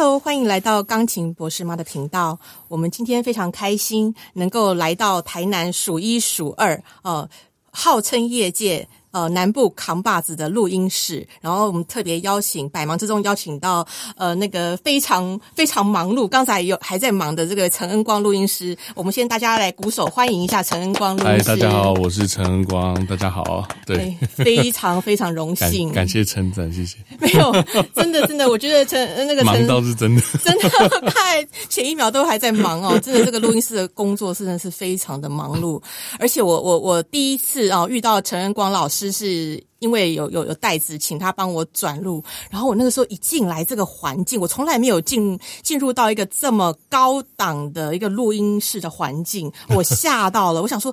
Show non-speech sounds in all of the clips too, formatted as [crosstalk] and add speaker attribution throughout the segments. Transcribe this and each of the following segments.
Speaker 1: Hello，欢迎来到钢琴博士妈的频道。我们今天非常开心，能够来到台南数一数二，呃，号称业界。呃，南部扛把子的录音室，然后我们特别邀请，百忙之中邀请到呃那个非常非常忙碌，刚才有还在忙的这个陈恩光录音师。我们先大家来鼓手欢迎一下陈恩光录音师。
Speaker 2: 嗨，大家好，我是陈恩光，大家好。对，
Speaker 1: 非常非常荣幸，
Speaker 2: 感谢称赞，谢谢。
Speaker 1: 没有，真的真的，我觉得陈那个
Speaker 2: 忙倒是真的，
Speaker 1: 真的 [laughs] 太前一秒都还在忙哦，真的这个录音室的工作真的是非常的忙碌，而且我我我第一次啊遇到陈恩光老师。只是因为有有有袋子，请他帮我转录。然后我那个时候一进来这个环境，我从来没有进进入到一个这么高档的一个录音室的环境，我吓到了。我想说，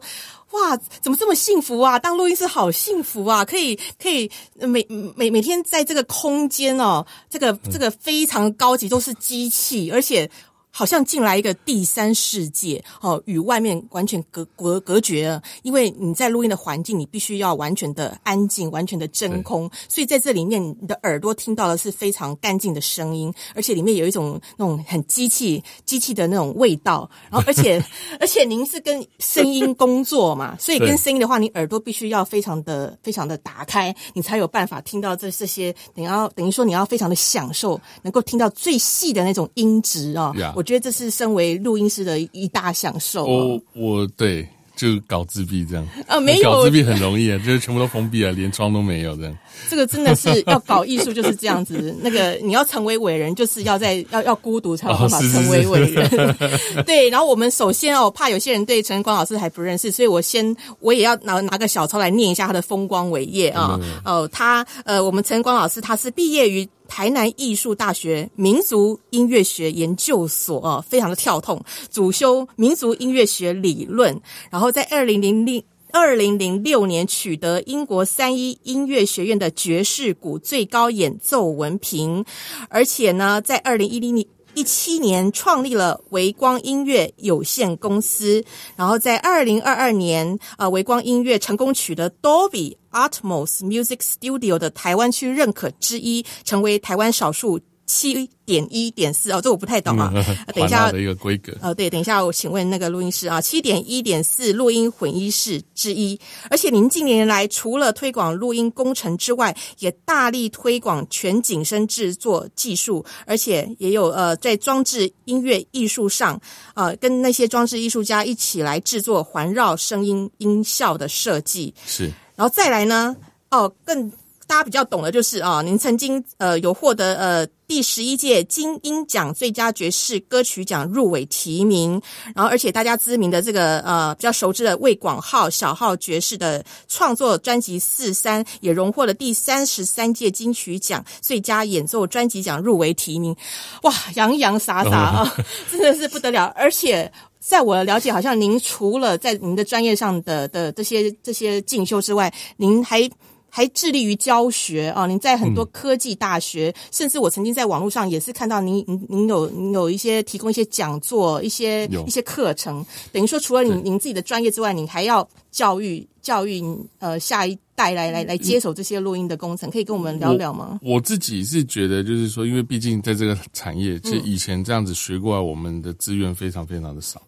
Speaker 1: 哇，怎么这么幸福啊？当录音师好幸福啊！可以可以每每每天在这个空间哦，这个这个非常高级，都是机器，而且。好像进来一个第三世界哦，与外面完全隔隔隔绝了。因为你在录音的环境，你必须要完全的安静，完全的真空，所以在这里面，你的耳朵听到的是非常干净的声音，而且里面有一种那种很机器机器的那种味道。然后，而且 [laughs] 而且您是跟声音工作嘛，[laughs] 所以跟声音的话，你耳朵必须要非常的非常的打开，你才有办法听到这这些。你要等于说你要非常的享受，能够听到最细的那种音质啊。我。觉得这是身为录音师的一大享受。
Speaker 2: 我我对就搞自闭这样
Speaker 1: 啊，没有
Speaker 2: 搞自闭很容易啊，就是全部都封闭了，连窗都没有这样。
Speaker 1: 这个真的是要搞艺术就是这样子。[laughs] 那个你要成为伟人，就是要在 [laughs] 要要孤独才有办法成为伟人。[laughs] 对，然后我们首先哦，怕有些人对陈光老师还不认识，所以我先我也要拿拿个小抄来念一下他的风光伟业啊。哦，他呃，我们陈光老师他是毕业于。台南艺术大学民族音乐学研究所啊，非常的跳痛，主修民族音乐学理论，然后在二零零零二零零六年取得英国三一音乐学院的爵士鼓最高演奏文凭，而且呢，在二零一零年。一七年创立了维光音乐有限公司，然后在二零二二年，呃，维光音乐成功取得 Dolby Atmos Music Studio 的台湾区认可之一，成为台湾少数。七点一点四哦，这我不太懂啊。等一下
Speaker 2: 的一个规格。
Speaker 1: 呃，对，等一下我请问那个录音师啊，七点一点四录音混音室之一。而且您近年来除了推广录音工程之外，也大力推广全景声制作技术，而且也有呃在装置音乐艺术上，呃跟那些装置艺术家一起来制作环绕声音音效的设计。
Speaker 2: 是，
Speaker 1: 然后再来呢，哦更。大家比较懂的就是啊，您曾经呃有获得呃第十一届金鹰奖最佳爵士歌曲奖入围提名，然后而且大家知名的这个呃比较熟知的魏广浩小号爵士的创作专辑四三也荣获了第三十三届金曲奖最佳演奏专辑奖入围提名，哇洋洋洒洒啊，[laughs] 真的是不得了！而且在我的了解，好像您除了在您的专业上的的这些这些进修之外，您还还致力于教学啊！您在很多科技大学，甚至我曾经在网络上也是看到您，您您有您有一些提供一些讲座，一些一些课程。等于说，除了您您自己的专业之外，您还要教育教育呃下一代来来来接手这些录音的工程，可以跟我们聊聊吗？
Speaker 2: 我自己是觉得，就是说，因为毕竟在这个产业，其实以前这样子学过来，我们的资源非常非常的少。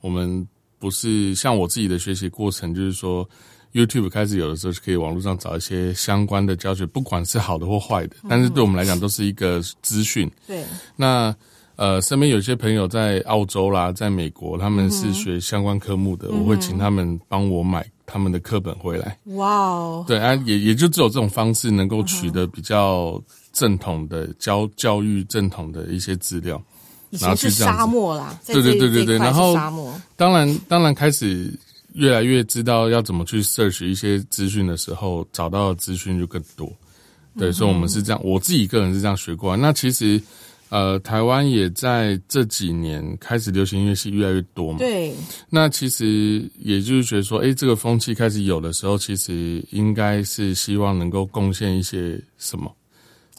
Speaker 2: 我们不是像我自己的学习过程，就是说。YouTube 开始有的时候是可以网络上找一些相关的教学，不管是好的或坏的，但是对我们来讲都是一个资讯。
Speaker 1: 对，
Speaker 2: 那呃，身边有些朋友在澳洲啦，在美国，他们是学相关科目的，我会请他们帮我买他们的课本回来。
Speaker 1: 哇哦，
Speaker 2: 对啊，也也就只有这种方式能够取得比较正统的教教育正统的一些资料。
Speaker 1: 然后去沙漠啦，
Speaker 2: 对对对对对，然后
Speaker 1: 沙漠，
Speaker 2: 当然当然开始。越来越知道要怎么去 search 一些资讯的时候，找到的资讯就更多。对，所以我们是这样，我自己个人是这样学过来。那其实，呃，台湾也在这几年开始流行音乐系越来越多嘛。
Speaker 1: 对。
Speaker 2: 那其实也就是觉得说，哎，这个风气开始有的时候，其实应该是希望能够贡献一些什么。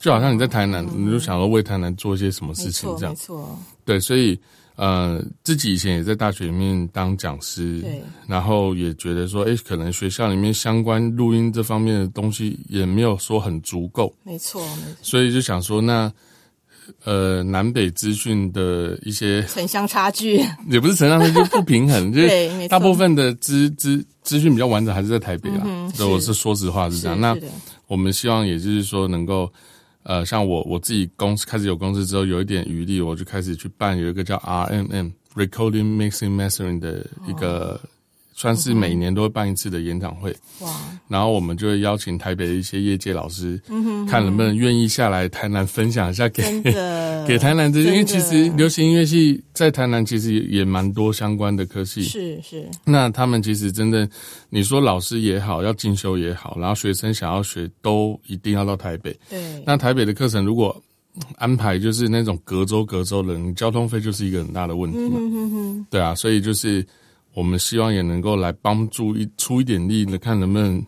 Speaker 2: 就好像你在台南，你就想说为台南做一些什么事情这样。没
Speaker 1: 错。
Speaker 2: 对，所以。呃，自己以前也在大学里面当讲师，
Speaker 1: 对，
Speaker 2: 然后也觉得说，哎，可能学校里面相关录音这方面的东西也没有说很足够，
Speaker 1: 没错，没错，
Speaker 2: 所以就想说，那呃南北资讯的一些
Speaker 1: 城乡差距，[laughs]
Speaker 2: 也不是城乡差距，不平衡，[laughs] 就是大部分的资资资讯比较完整还是在台北啦。
Speaker 1: 嗯哼
Speaker 2: 对，我
Speaker 1: 是
Speaker 2: 是。说实话是这样。那我们希望也就是说能够，呃，像我我自己公司开始有公司之后，有一点余力，我就开始去办有一个叫 RMM Recording Mixing Mastering 的一个，算是每年都会办一次的演讲会。
Speaker 1: 哇，
Speaker 2: 然后我们就会邀请台北的一些业界老师，
Speaker 1: 嗯
Speaker 2: 看能不能愿意下来台南分享一下给 [laughs] 给台南这些，因为其实流行音乐系在台南其实也也蛮多相关的科系。
Speaker 1: 是是，
Speaker 2: 那他们其实真的，你说老师也好，要进修也好，然后学生想要学，都一定要到台北。
Speaker 1: 对，
Speaker 2: 那台北的课程如果安排就是那种隔周隔周的，你交通费就是一个很大的问题嘛。
Speaker 1: 嗯
Speaker 2: 对啊，所以就是我们希望也能够来帮助一出一点力，看能不能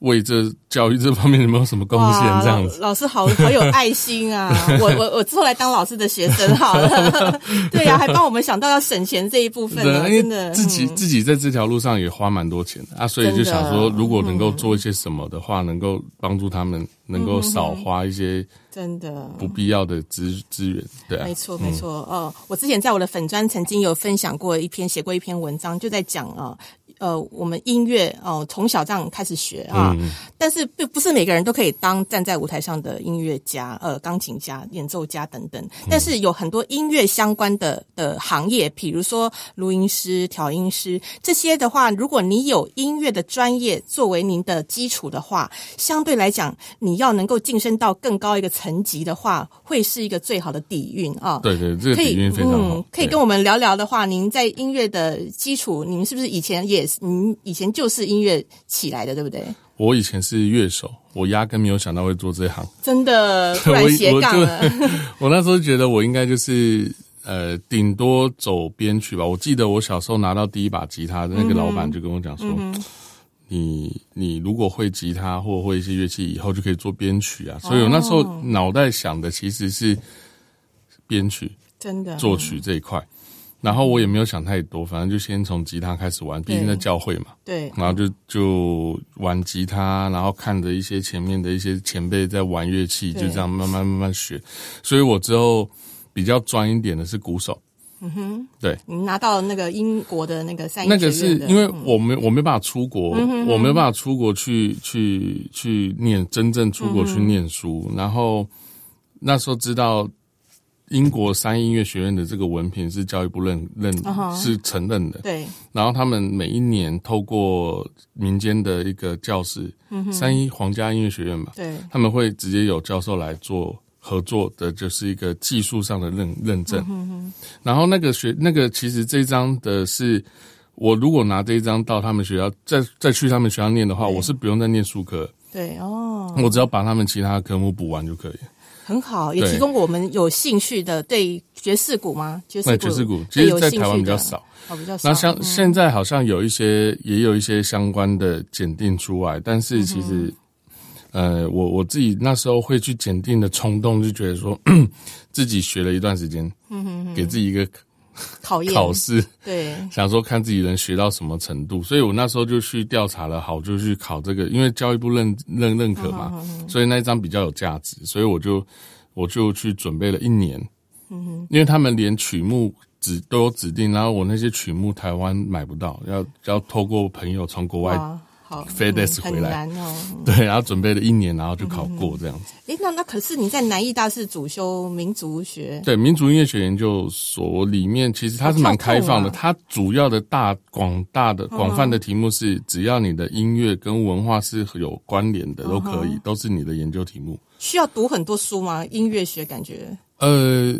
Speaker 2: 为这教育这方面有没有什么贡献
Speaker 1: 哇
Speaker 2: 这样子。
Speaker 1: 老老师好好有爱心啊！[laughs] 我我我之后来当老师的学生好了，[laughs] 对呀、还帮我们想到要省钱这一部分真的
Speaker 2: 自己、
Speaker 1: 嗯
Speaker 2: 自己在这条路上也花蛮多钱的啊，所以就想说，如果能够做一些什么的话，能够帮助他们能够少花一些
Speaker 1: 真的
Speaker 2: 不必要的资资源，对啊
Speaker 1: 没，错，没错。哦，我之前在我的粉专曾经有分享过一篇，写过一篇文章，就在讲啊。呃，我们音乐哦，从小这样开始学啊，
Speaker 2: 嗯
Speaker 1: 但是不不是每个人都可以当站在舞台上的音乐家、呃，钢琴家、演奏家等等。但是有很多音乐相关的的行业，比如说录音师、调音师这些的话，如果你有音乐的专业作为您的基础的话，相对来讲，你要能够晋升到更高一个层级的话，会是一个最好的底蕴啊。
Speaker 2: 对对，这个
Speaker 1: 可以
Speaker 2: 底蕴非常好
Speaker 1: 嗯，，可以跟我们聊聊的话，您在音乐的基础，您是不是以前也是，您以前就是音乐起来的，对不对？
Speaker 2: 我以前是乐手，我压根没有想到会做这行。
Speaker 1: 真的，[laughs] 突然
Speaker 2: 我
Speaker 1: 斜杠了，[laughs]
Speaker 2: 我那时候觉得我应该就是呃，顶多走编曲吧。我记得我小时候拿到第一把吉他的那个老板就跟我讲说。你你如果会吉他或会一些乐器，以后就可以做编曲啊。所以我那时候脑袋想的其实是编曲、
Speaker 1: 真的
Speaker 2: 作曲这一块，然后我也没有想太多，反正就先从吉他开始玩，毕竟在教会嘛。
Speaker 1: 对，
Speaker 2: 然后就就玩吉他，然后看着一些前面的一些前辈在玩乐器，就这样慢慢慢慢学。所以我之后比较专一点的是鼓手。嗯哼，对，
Speaker 1: 你拿到那个英国的那个三
Speaker 2: 那个是因为
Speaker 1: 嗯
Speaker 2: 我没我没办法出国，我没有办法出国去去去念真正出国去念书，然后那时候知道。英国三音乐学院的这个文凭是教育部认认是承认的，
Speaker 1: 对。
Speaker 2: 然后他们每一年透过民间的一个教室，三一皇家音乐学院吧，
Speaker 1: 对。
Speaker 2: 他们会直接有教授来做合作的，就是一个技术上的认认证。然后那个学那个其实这一张的是，我如果拿这一张到他们学校，再再去他们学校念的话，我是不用再念数科，
Speaker 1: 对哦，
Speaker 2: 我只要把他们其他科目补完就可以。
Speaker 1: 很好，也提供我们有兴趣的对爵士鼓吗？爵士鼓，
Speaker 2: 爵士鼓其实在台湾比较少。
Speaker 1: 哦，比较少。
Speaker 2: 那像
Speaker 1: 嗯
Speaker 2: 现在好像有一些也有一些相关的检定出来，但是其实，呃，我我自己那时候会去检定的冲动，就觉得说 [clears throat] 自己学了一段时间，给自己一个
Speaker 1: 考验
Speaker 2: 考试，
Speaker 1: 对。
Speaker 2: 想说看自己能学到什么程度，所以我那时候就去调查了，好，就去考这个，因为教育部认认认可嘛，所以那一张比较有价值，所以我就我就去准备了一年，因为他们连曲目指都有指定，然后我那些曲目台湾买不到，要要透过朋友从国外 FedEx
Speaker 1: 嗯
Speaker 2: 回来
Speaker 1: 很难哦。嗯 [laughs]
Speaker 2: 对，然后准备了一年，然后就考过这样子。
Speaker 1: 诶，那那可是你在南艺大是主修民族学，
Speaker 2: 对，民族音乐学研究所里面其实它是蛮开放的，它主要的大广大的广泛的题目是，只要你的音乐跟文化是有关联的，都可以，都是你的研究题目。
Speaker 1: 需要读很多书吗？音乐学感觉
Speaker 2: 呃，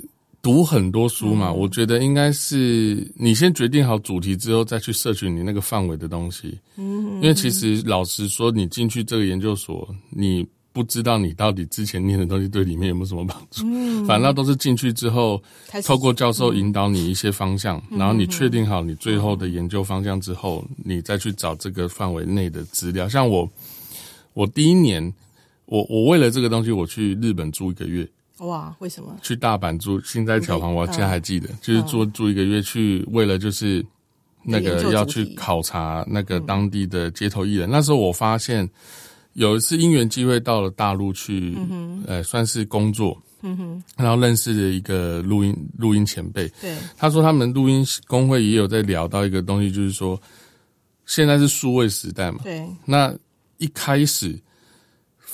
Speaker 2: 读很多书嘛，我觉得应该是你先决定好主题之后，再去摄取你那个范围的东西。嗯，因为其实老实说，你进去这个研究所，你不知道你到底之前念的东西对里面有没有什么帮助。嗯，反正都是进去之后，透过教授引导你一些方向，然后你确定好你最后的研究方向之后，你再去找这个范围内的资料。像我，我第一年，我我为了这个东西，我去日本住一个月。
Speaker 1: 哇，为什么？
Speaker 2: 去大阪住新斋桥旁，
Speaker 1: 嗯
Speaker 2: 我现在还记得，就是住住一个月去，为了就是那个要去考察那个当地的街头艺人。那时候我发现有一次因缘机会到了大陆去，呃，算是工作。嗯哼，然后认识了一个录音录音前辈，
Speaker 1: 对，
Speaker 2: 他说他们录音工会也有在聊到一个东西，就是说现在是数位时代嘛，
Speaker 1: 对，
Speaker 2: 那一开始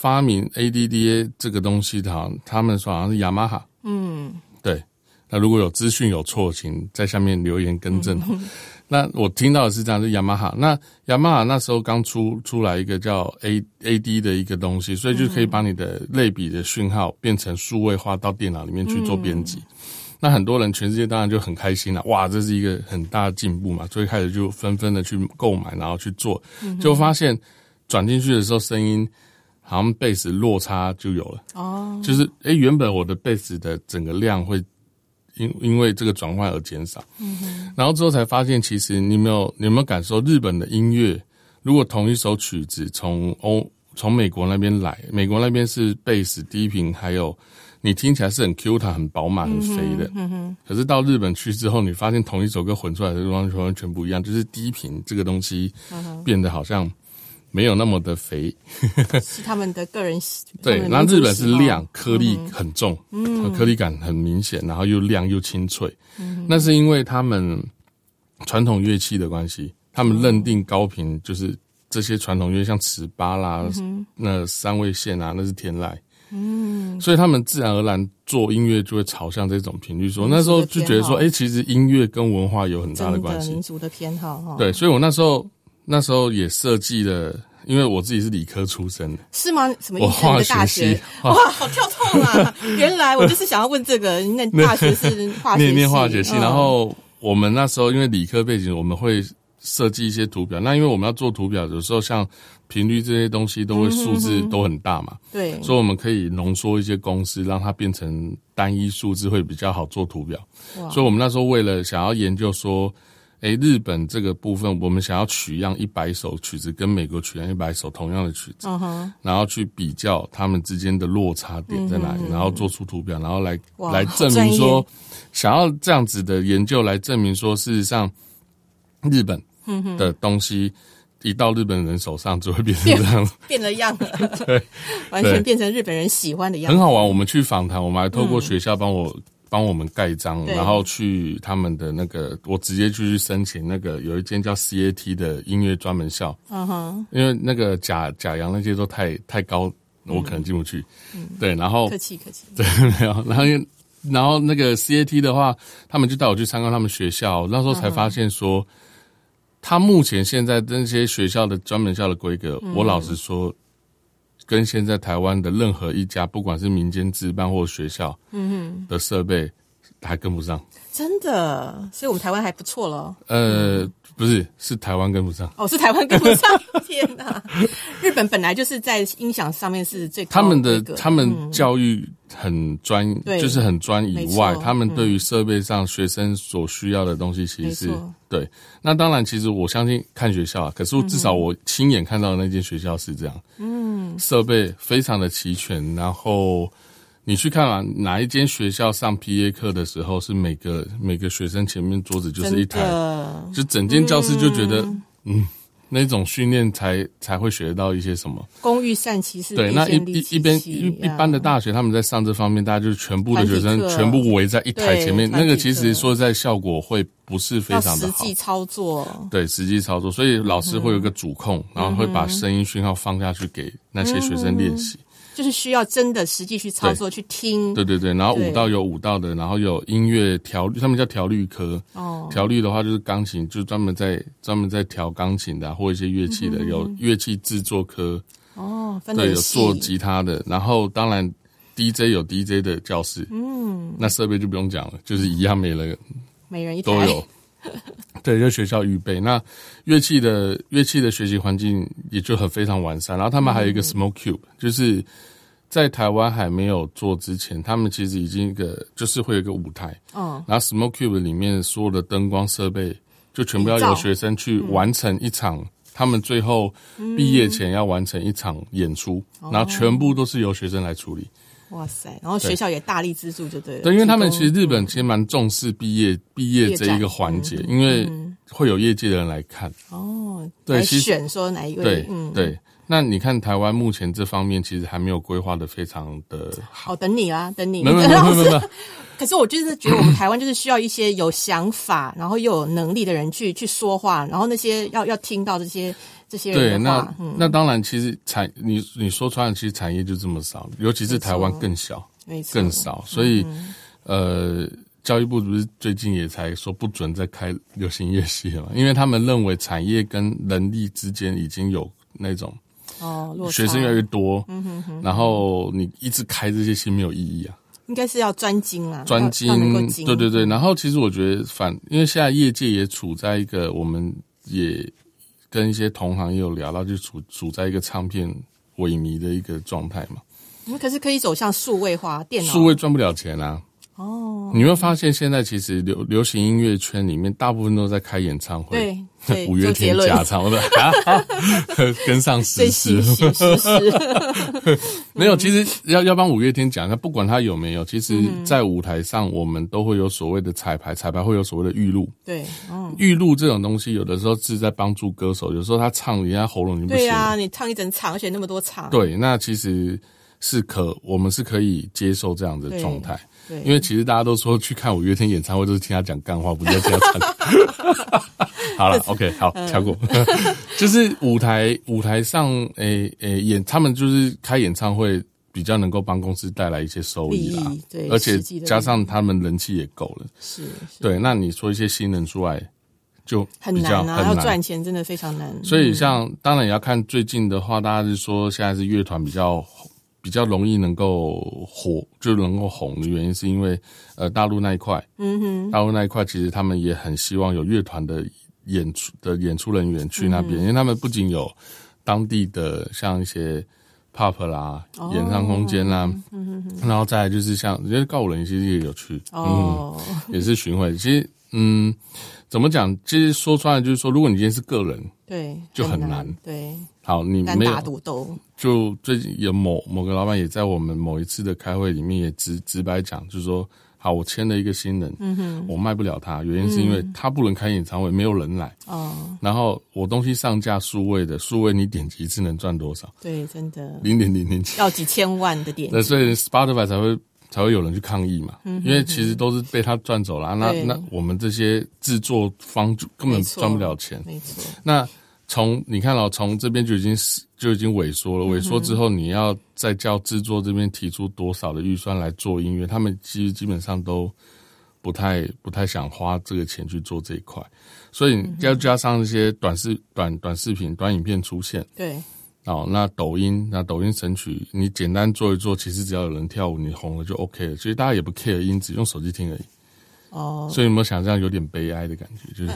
Speaker 2: 发明 ADDA 这个东西的，好像他们说好像是雅马哈，嗯，对。那如果有资讯有错，请在下面留言更正。[laughs] 那我听到的是这样，是雅马哈。那雅马哈那时候刚出出来一个叫 A A D 的一个东西，所以就可以把你的类比的讯号变成数位化到电脑里面去做编辑。那很多人全世界当然就很开心了，哇，这是一个很大的进步嘛，所以开始就纷纷的去购买，然后去做，就发现转进去的时候声音好像贝斯落差就有了。哦，就是诶，原本我的贝斯的整个量会。因因为这个转换而减少，嗯然后之后才发现，其实你有没有你有没有感受日本的音乐？如果同一首曲子从欧从美国那边来，美国那边是贝斯低频，还有你听起来是很 Q 弹、很饱满、很肥的，嗯哼。可是到日本去之后，你发现同一首歌混出来的完全完全不一样，就是低频这个东西变得好像。没有那么的肥，[laughs]
Speaker 1: 是他们的个人喜
Speaker 2: 对。那日本是亮，颗粒很重，嗯，颗粒感很明显，然后又亮又清脆。嗯，那是因为他们传统乐器的关系，他们认定高频就是这些传统乐，像尺八啦，那三味线啊，那是天籁。嗯，所以他们自然而然做音乐就会朝向这种频率。说那时候就觉得说，哎，其实音乐跟文化有很大的关系，
Speaker 1: 民族的偏好哈。
Speaker 2: 对，所以我那时候。那时候也设计了，因为我自己是理科出身的，
Speaker 1: 是吗？什么意思？的大学哇，好跳痛啊！[laughs] 原来我就是想要问这个，那 [laughs] 大学是化学
Speaker 2: 念化学系，然后我们那时候因为理科背景，我们会设计一些图表。那因为我们要做图表，有时候像频率这些东西都会数字都很大嘛，
Speaker 1: 对，
Speaker 2: 所以我们可以浓缩一些公式，让它变成单一数字，会比较好做图表。所以我们那时候为了想要研究说。哎，日本这个部分，我们想要取样一百首曲子，跟美国取样一百首同样的曲子，然后去比较他们之间的落差点在哪里，然后做出图表，然后来来证明说，想要这样子的研究来证明说，事实上日本的东西一到日本人手上就会变成这样，
Speaker 1: 变了样了，[laughs] 对，完全变成日本人喜欢的样子。
Speaker 2: 很好玩，我们去访谈，我们还透过学校帮我。帮我们盖章，然后去他们的那个，我直接就去申请那个有一间叫 CAT 的音乐专门校。嗯哼，因为那个假假洋那些都太太高，我可能进不去。嗯，对，然后
Speaker 1: 客气客气，[laughs]
Speaker 2: 对，没有，然后然后那个 CAT 的话，他们就带我去参观他们学校，那时候才发现说，他目前现在那些学校的专门校的规格，我老实说。跟现在台湾的任何一家，不管是民间自办或学校，嗯哼，的设备还跟不上，
Speaker 1: 真的，所以我们台湾还不错了。
Speaker 2: 呃。不是，是台湾跟不上。
Speaker 1: 哦，是台湾跟不上。[laughs] 天哪！日本本来就是在音响上面是最
Speaker 2: 他们的，他们教育很专，就是很专。以外，他们对于设备上学生所需要的东西，其实是对。那当然，其实我相信看学校啊，可是至少我亲眼看到的那间学校是这样。嗯，设备非常的齐全，然后。你去看啊，哪一间学校上 P A 课的时候，是每个每个学生前面桌子就是一台，就整间教室就觉得，嗯，那种训练才才会学到一些什么。
Speaker 1: 工欲善其事，
Speaker 2: 对，那一一一边一一般的大学，他们在上这方面，大家就全部的学生全部围在一台前面，那个其实说在效果会不是非常的
Speaker 1: 好。实际操作，
Speaker 2: 对，实际操作，所以老师会有个主控，然后会把声音讯号放下去给那些学生练习。
Speaker 1: 就是需要真的实际去操作去听，
Speaker 2: 对对对，然后舞蹈有舞蹈的，然后有音乐调律，他们叫调律科。哦，调律的话就是钢琴，就专门在专门在调钢琴的或一些乐器的，有乐器制作科。
Speaker 1: 哦，
Speaker 2: 对，有做吉他的，然后当然 DJ 有 DJ 的教室。嗯，那设备就不用讲了，就是一样，每人
Speaker 1: 每人一台
Speaker 2: 都有。[laughs] 对，就学校预备那乐器的乐器的学习环境也就很非常完善。然后他们还有一个 Smoke Cube，就是在台湾还没有做之前，他们其实已经一个就是会有一个舞台。嗯，然后 Smoke Cube 里面所有的灯光设备就全部要由学生去完成一场，他们最后毕业前要完成一场演出，然后全部都是由学生来处理。
Speaker 1: 哇塞！然后学校也大力资助，就对了。
Speaker 2: 对，因为他们其实日本其实蛮重视毕业毕业这一个环节，因为会有业界的人来看。
Speaker 1: 哦，对，选说哪一位？
Speaker 2: 对对，那你看台湾目前这方面其实还没有规划的非常的好。
Speaker 1: 哦，等你啦，等你。
Speaker 2: 没有没有 [laughs] 没 [laughs]
Speaker 1: 可是我就是觉得我们台湾就是需要一些有想法，然后又有能力的人去去说话，然后那些要要听到这些这些
Speaker 2: 对，那那当然，其实产你你说穿了，其实产业就这么少，尤其是台湾更小，更少，所以呃，教育部不是最近也才说不准再开流行乐系了嘛？[laughs] 因为他们认为产业跟人力之间已经有那种
Speaker 1: 哦，
Speaker 2: 学生越来越多，然后你一直开这些系没有意义啊。
Speaker 1: 应该是要专精啊，
Speaker 2: 专精，对对对。然后其实我觉得反，因为现在业界也处在一个，我们也跟一些同行也有聊到，就处处在一个唱片萎靡的一个状态嘛。
Speaker 1: 你们可是可以走向数位化，电脑
Speaker 2: 数位赚不了钱啊。
Speaker 1: 哦，
Speaker 2: 你会发现现在其实流流行音乐圈里面，大部分都在开演唱会。
Speaker 1: 对对，
Speaker 2: 五月天假唱的，[laughs] 跟上时
Speaker 1: 最
Speaker 2: 事 [laughs] 没有，其实要要帮五月天讲一下，不管他有没有，其实
Speaker 1: 嗯
Speaker 2: 在舞台上，我们都会有所谓的彩排，彩排会有所谓的预录。
Speaker 1: 对，嗯，
Speaker 2: 预录这种东西，有的时候是在帮助歌手，有时候他唱人家喉咙已经不行。
Speaker 1: 对啊，你唱一整场，而且那么多场，
Speaker 2: 对，那其实是可，我们是可以接受这样的状态，
Speaker 1: 对，
Speaker 2: 因为其实大家都说去看五月天演唱会都是听他讲干话，不是听他唱。[laughs] 好了，OK，好，
Speaker 1: 嗯
Speaker 2: 跳过。[laughs] 就是舞台舞台上，诶、诶、演他们就是开演唱会，比较能够帮公司带来一些收益啦，
Speaker 1: 对
Speaker 2: 而且加上他们人气也够了。
Speaker 1: 是是
Speaker 2: 对，那你说一些新人出来，就
Speaker 1: 很难啊，要。赚钱真的非常难，
Speaker 2: 所以像当然也要看最近的话，大家是说现在是乐团比较比较容易能够火，就能够红的原因，是因为呃大陆那一块，嗯哼，大陆那一块其实他们也很希望有乐团的演出的演出人员去那边，因为他们不仅有当地的像一些 pop 啦、演唱空间啦，嗯哼然后再来就是像因为告五人其实也有去，
Speaker 1: 哦，
Speaker 2: 也是巡回，其实嗯。怎么讲？其实说穿了，就是说，如果你今天是个人，
Speaker 1: 对，
Speaker 2: 就很
Speaker 1: 难。
Speaker 2: 难，
Speaker 1: 对，
Speaker 2: 好，你没有
Speaker 1: 独斗，
Speaker 2: 就最近有某某个老板也在我们某一次的开会里面也直直白讲，就是说，好，我签了一个新人，嗯哼，我卖不了他，原因是因为他不能开演唱会，没有人来，
Speaker 1: 哦，
Speaker 2: 然后我东西上架数位的，数位你点击一次能赚多少？
Speaker 1: 对，真的。
Speaker 2: 零点零零几，
Speaker 1: 要几千万的点
Speaker 2: 那
Speaker 1: 击，
Speaker 2: 所以 Spotify 才会才会有人去抗议嘛，因为其实都是被他赚走了，那那我们这些制作方就根本赚不了钱，
Speaker 1: 没错，
Speaker 2: 那从你看到、从这边就已经是就已经萎缩了，萎缩之后，你要再叫制作这边提出多少的预算来做音乐，他们其实基本上都不太不太想花这个钱去做这一块，所以要加上一些短视短短视频、短影片出现
Speaker 1: 对，
Speaker 2: 哦，那抖音那抖音神曲，你简单做一做，其实只要有人跳舞，你红了就 OK 了，其实大家也不 care 音质，用手机听而已。
Speaker 1: 哦，
Speaker 2: 所以有没有想象有点悲哀的感觉？就是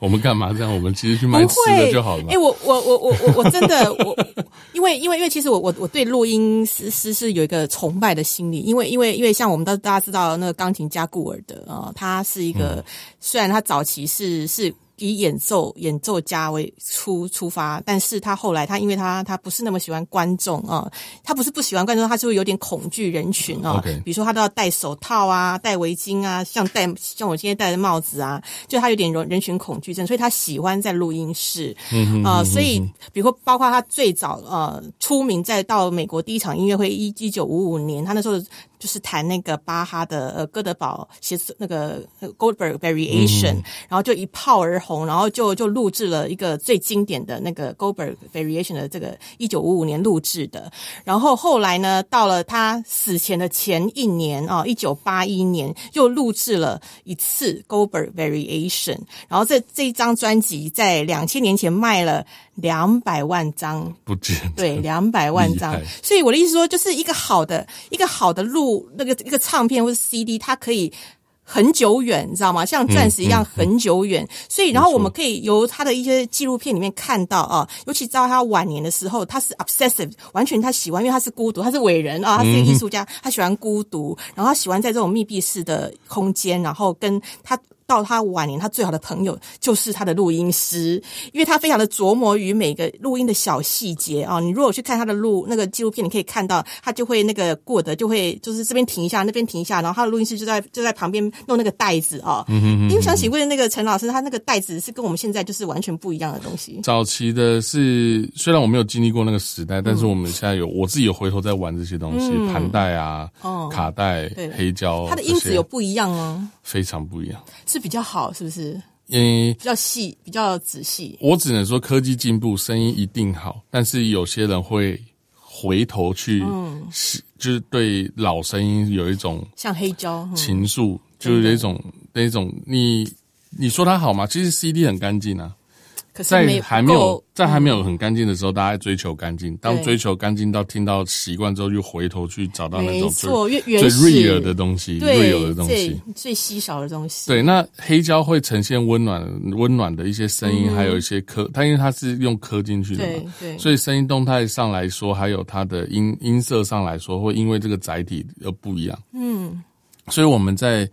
Speaker 2: 我们干嘛这样？我们其实去卖 [laughs]
Speaker 1: 不
Speaker 2: 吃的
Speaker 1: 会
Speaker 2: 就好了嘛
Speaker 1: 哎、。我我我我我我真的我，[laughs] 因为因为因为其实我我我对录音师师是有一个崇拜的心理，因为因为因为像我们都大家知道那个钢琴家顾尔德啊、呃他是一个、虽然他早期是是。以演奏演奏家为出出发，但是他后来他因为他他不是那么喜欢观众啊、他不是不喜欢观众，他是会有点恐惧人群啊、比如说他都要戴手套啊，戴围巾啊，像戴像我今天戴的帽子啊，就他有点人人群恐惧症，所以他喜欢在录音室。
Speaker 2: 嗯
Speaker 1: 啊、所以比如说包括他最早呃出名，在到美国第一场音乐会一一九五五年，他那时候就是弹那个巴哈的呃哥德堡协那个呃 Goldberg Variation，、然后就一炮而红，然后就就录制了一个最经典的那个 Goldberg Variation 的这个一九五五年录制的，然后后来呢，到了他死前的前一年啊，一九八一年又录制了一次 Goldberg Variation，然后这这一张专辑在两千年前卖了两百万张，
Speaker 2: 不见得
Speaker 1: 对，两百万张。所以我的意思说，就是一个好的一个好的录那个一个唱片或者 CD，它可以。很久远，你知道吗？像钻石一样很久远，所以然后我们可以由他的一些纪录片里面看到啊，尤其到他晚年的时候，他是 obsessive，完全他喜欢，因为他是孤独，他是伟人啊，他是一个艺术家，他喜欢孤独，然后他喜欢在这种密闭式的空间，然后跟他到他晚年，他最好的朋友就是他的录音师，因为他非常的琢磨于每个录音的小细节啊。你如果去看他的录那个纪录片，你可以看到他就会那个过的就会就是这边停一下，那边停一下，然后他的录音师就在就在旁边弄那个袋子啊。嗯因为想请问那个陈老师，他那个袋子是跟我们现在就是完全不一样的东西。
Speaker 2: 早期的是虽然我没有经历过那个时代，但是我们现在有我自己有回头在玩这些东西，盘带啊、卡带、黑胶，
Speaker 1: 它的音质有不一样吗？
Speaker 2: 非常不一样，
Speaker 1: 是比较好，是不是？
Speaker 2: 嗯，
Speaker 1: 比较细，比较仔细。
Speaker 2: 我只能说科技进步，声音一定好，但是有些人会回头去，嗯，就是对老声音有一种
Speaker 1: 像黑胶
Speaker 2: 情愫，就是那种那种你你说它好吗？其实 CD 很干净啊。在还没有在还没有很干净的时候，大家追求干净。当追求干净到听到习惯之后，又回头去找到那种最最 real 的东西，real 的东西，
Speaker 1: 最稀少的东西。
Speaker 2: 对，那黑胶会呈现温暖温暖的一些声音，还有一些刻，它因为它是用刻进去的嘛，对，所以声音动态上来说，还有它的音音色上来说，会因为这个载体而不一样。嗯，所以我们在。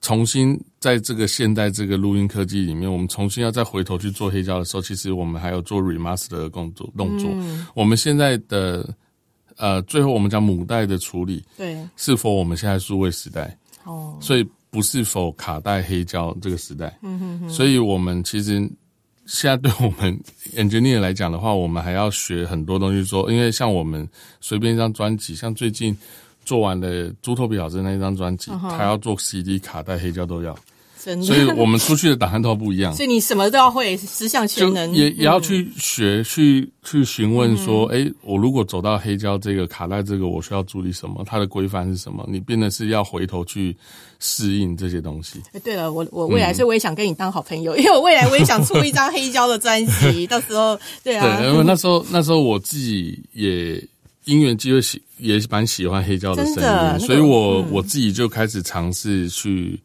Speaker 2: 重新在这个现代这个录音科技里面，我们重新要再回头去做黑胶的时候，其实我们还有做 remaster 的工作动作。我们现在的呃，最后我们讲母带的处理，
Speaker 1: 对，
Speaker 2: 是否我们现在数位时代？哦，所以不是否卡带黑胶这个时代？嗯哼哼。所以我们其实现在对我们 [laughs] engineer 来讲的话，我们还要学很多东西。说，因为像我们随便一张专辑，像最近。做完了猪头皮老师那一张专辑，他要做 CD、卡带、黑胶都要，所以我们出去的档案都不一样。[laughs]
Speaker 1: 所以你什么都要会，十项全能，
Speaker 2: 也也要去学，去去询问说，哎，我如果走到黑胶这个卡带这个，我需要注意什么？它的规范是什么？你变得是要回头去适应这些东西。
Speaker 1: 哎，对了，我我未来所以我也想跟你当好朋友，因为我未来我也想出一张黑胶的专辑，[laughs] 到时候对啊，
Speaker 2: 对，因为那时候那时候我自己也。音乐机会喜也蛮喜欢黑胶的声音，所以我我自己就开始尝试去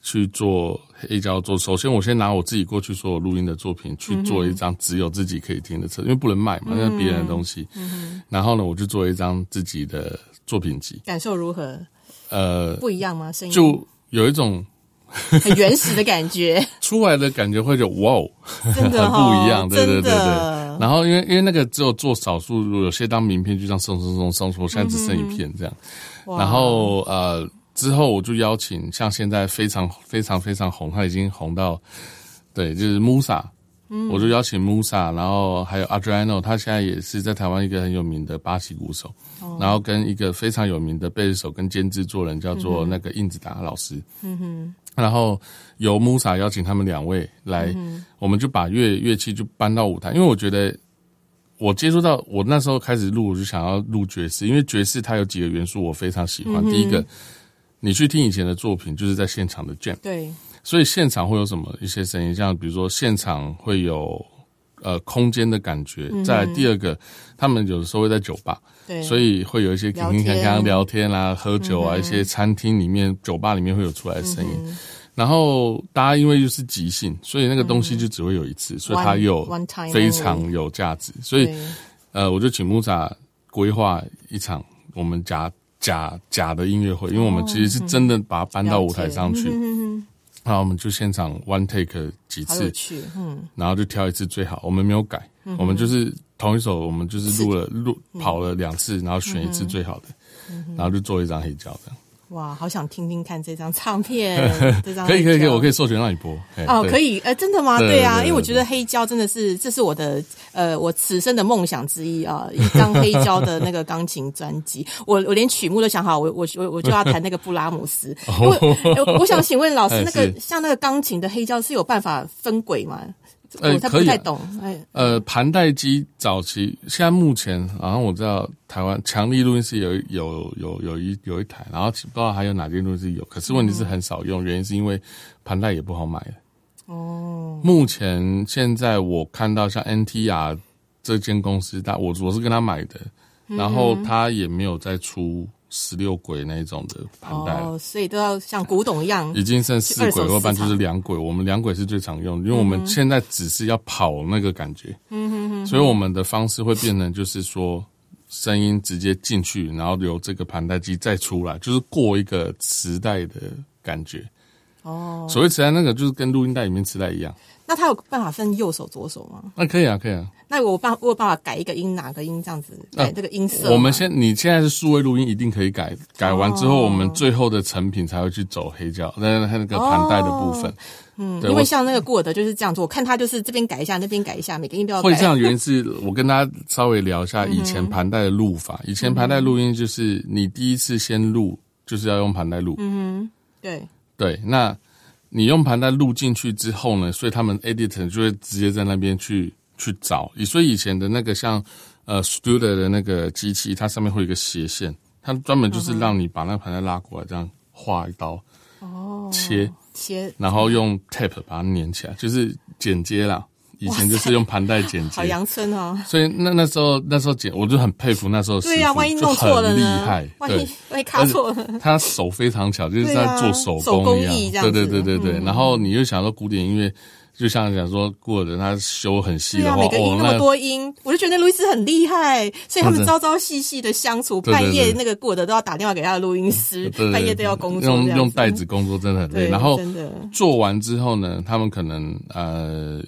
Speaker 2: 去做黑胶做。首先，我先拿我自己过去所有录音的作品去做一张只有自己可以听的车，因为不能卖嘛，那是别人的东西。然后呢，我就做一张自己的作品集，
Speaker 1: 感受如何？
Speaker 2: 呃，
Speaker 1: 不一样吗？声音
Speaker 2: 就有一种。
Speaker 1: 很原始的感觉，[laughs]
Speaker 2: 出来的感觉会就哇哦，
Speaker 1: 真的 [laughs]
Speaker 2: 不一样，对对对对。然后因为因为那个只有做少数，有些当名片就这样送送送送出，现在只剩一片这样。然后呃之后我就邀请像现在非常非常非常红，他已经红到对，就是 Musa。我就邀请 Musa，然后还有 Adriano，他现在也是在台湾一个很有名的巴西鼓手，然后跟一个非常有名的贝斯手跟监制作人叫做那个印子达老师，嗯哼，然后由 Musa 邀请他们两位来，我们就把乐乐器就搬到舞台，因为我觉得我接触到我那时候开始录，我就想要录爵士，因为爵士它有几个元素我非常喜欢，第一个，你去听以前的作品，就是在现场的 jam，
Speaker 1: 对。
Speaker 2: 所以现场会有什么一些声音？像比如说现场会有呃空间的感觉。再来第二个，他们有的时候会在酒吧，
Speaker 1: 对，
Speaker 2: 所以会有一些侃侃侃聊天啊、喝酒啊，一些餐厅里面、酒吧里面会有出来的声音。然后大家因为又是即兴，所以那个东西就只会有一次，所以它有非常有价值。所以呃，我就请木萨规划一场我们假假假的音乐会，因为我们其实是真的把它搬到舞台上去。那我们就现场 one take 几次，嗯，然后就挑一次最好。我们没有改，我们就是同一首，我们就是录了录跑了两次，然后选一次最好的，然后就做一张黑胶的。
Speaker 1: 哇，好想听听看这张唱片，[laughs] 这张
Speaker 2: 可以可以可以，我可以授权让你播
Speaker 1: 哦，可以，呃，真的吗？对啊，因为我觉得黑胶真的是，这是我的呃，我此生的梦想之一啊，[laughs] 一张黑胶的那个钢琴专辑，我我连曲目都想好，我我我我就要弹那个布拉姆斯。[laughs] 我我想请问老师，那个像那个钢琴的黑胶是有办法分轨吗？
Speaker 2: 呃，可以。
Speaker 1: 太懂。哎，
Speaker 2: 呃，盘带机早期，现在目前，好像我知道台湾强力录音室有有有有一有一台，然后不知道还有哪间录音室有，可是问题是很少用，原因是因为盘带也不好买。哦。目前现在我看到像 NTR 这间公司，他我我是跟他买的，然后他也没有再出。十六轨那一种的盘带，
Speaker 1: 哦，所以都要像古董一样，
Speaker 2: 已经剩四轨，或半就是两轨。我们两轨是最常用，因为我们现在只是要跑那个感觉，嗯哼哼，所以我们的方式会变成就是说，声音直接进去，然后由这个盘带机再出来，就是过一个磁带的感觉。
Speaker 1: 哦，
Speaker 2: 所谓磁带那个就是跟录音带里面磁带一样。
Speaker 1: 那他有办法分右手左手吗？
Speaker 2: 那可以啊，可以啊。
Speaker 1: 那我办我有办法改一个音，哪个音这样子改这个音色吗？
Speaker 2: 我们现你现在是数位录音，一定可以改。改完之后，
Speaker 1: 哦
Speaker 2: 我们最后的成品才会去走黑胶，那那个盘带的部分。
Speaker 1: 嗯，因为像那个顾尔德就是这样做，我看他就是这边改一下，那边改一下，每个音都要改。
Speaker 2: 会这样，原因是我跟大家稍微聊一下以前盘带的录法。以前盘带录音就是你第一次先录，就是要用盘带录。
Speaker 1: 嗯对，
Speaker 2: 对，那你用盘带录进去之后呢，所以他们 editor 就会直接在那边去去找。所以以前的那个像呃 Studio 的那个机器，它上面会有一个斜线，它专门就是让你把那个盘带拉过来，这样划一刀，
Speaker 1: 哦，
Speaker 2: 切，
Speaker 1: 切，
Speaker 2: 然后用 tape 把它粘起来，就是剪接啦。以前就是用盘带剪接，
Speaker 1: 好阳春哦。
Speaker 2: 所以那那时候那时候剪，我就很佩服那时候师傅，
Speaker 1: 对呀、万一
Speaker 2: 就
Speaker 1: 弄错了
Speaker 2: 很厉？害，
Speaker 1: 万一
Speaker 2: 对。
Speaker 1: 万一卡错了，
Speaker 2: 他手非常巧，就是在做手
Speaker 1: 手工
Speaker 2: 工一样。
Speaker 1: 艺这样
Speaker 2: 对对对对对。
Speaker 1: 嗯
Speaker 2: 然后你又想说古典音乐，就像讲说过的，他修很细的话，哦，
Speaker 1: 每个音那么多音，我就觉得那路易斯很厉害，所以他们朝朝夕夕的相处，
Speaker 2: 对对
Speaker 1: 半夜那个顾尔德都要打电话给他的录音师，半夜都要工作，
Speaker 2: 用用袋子工作真的很累。然后做完之后呢，他们可能呃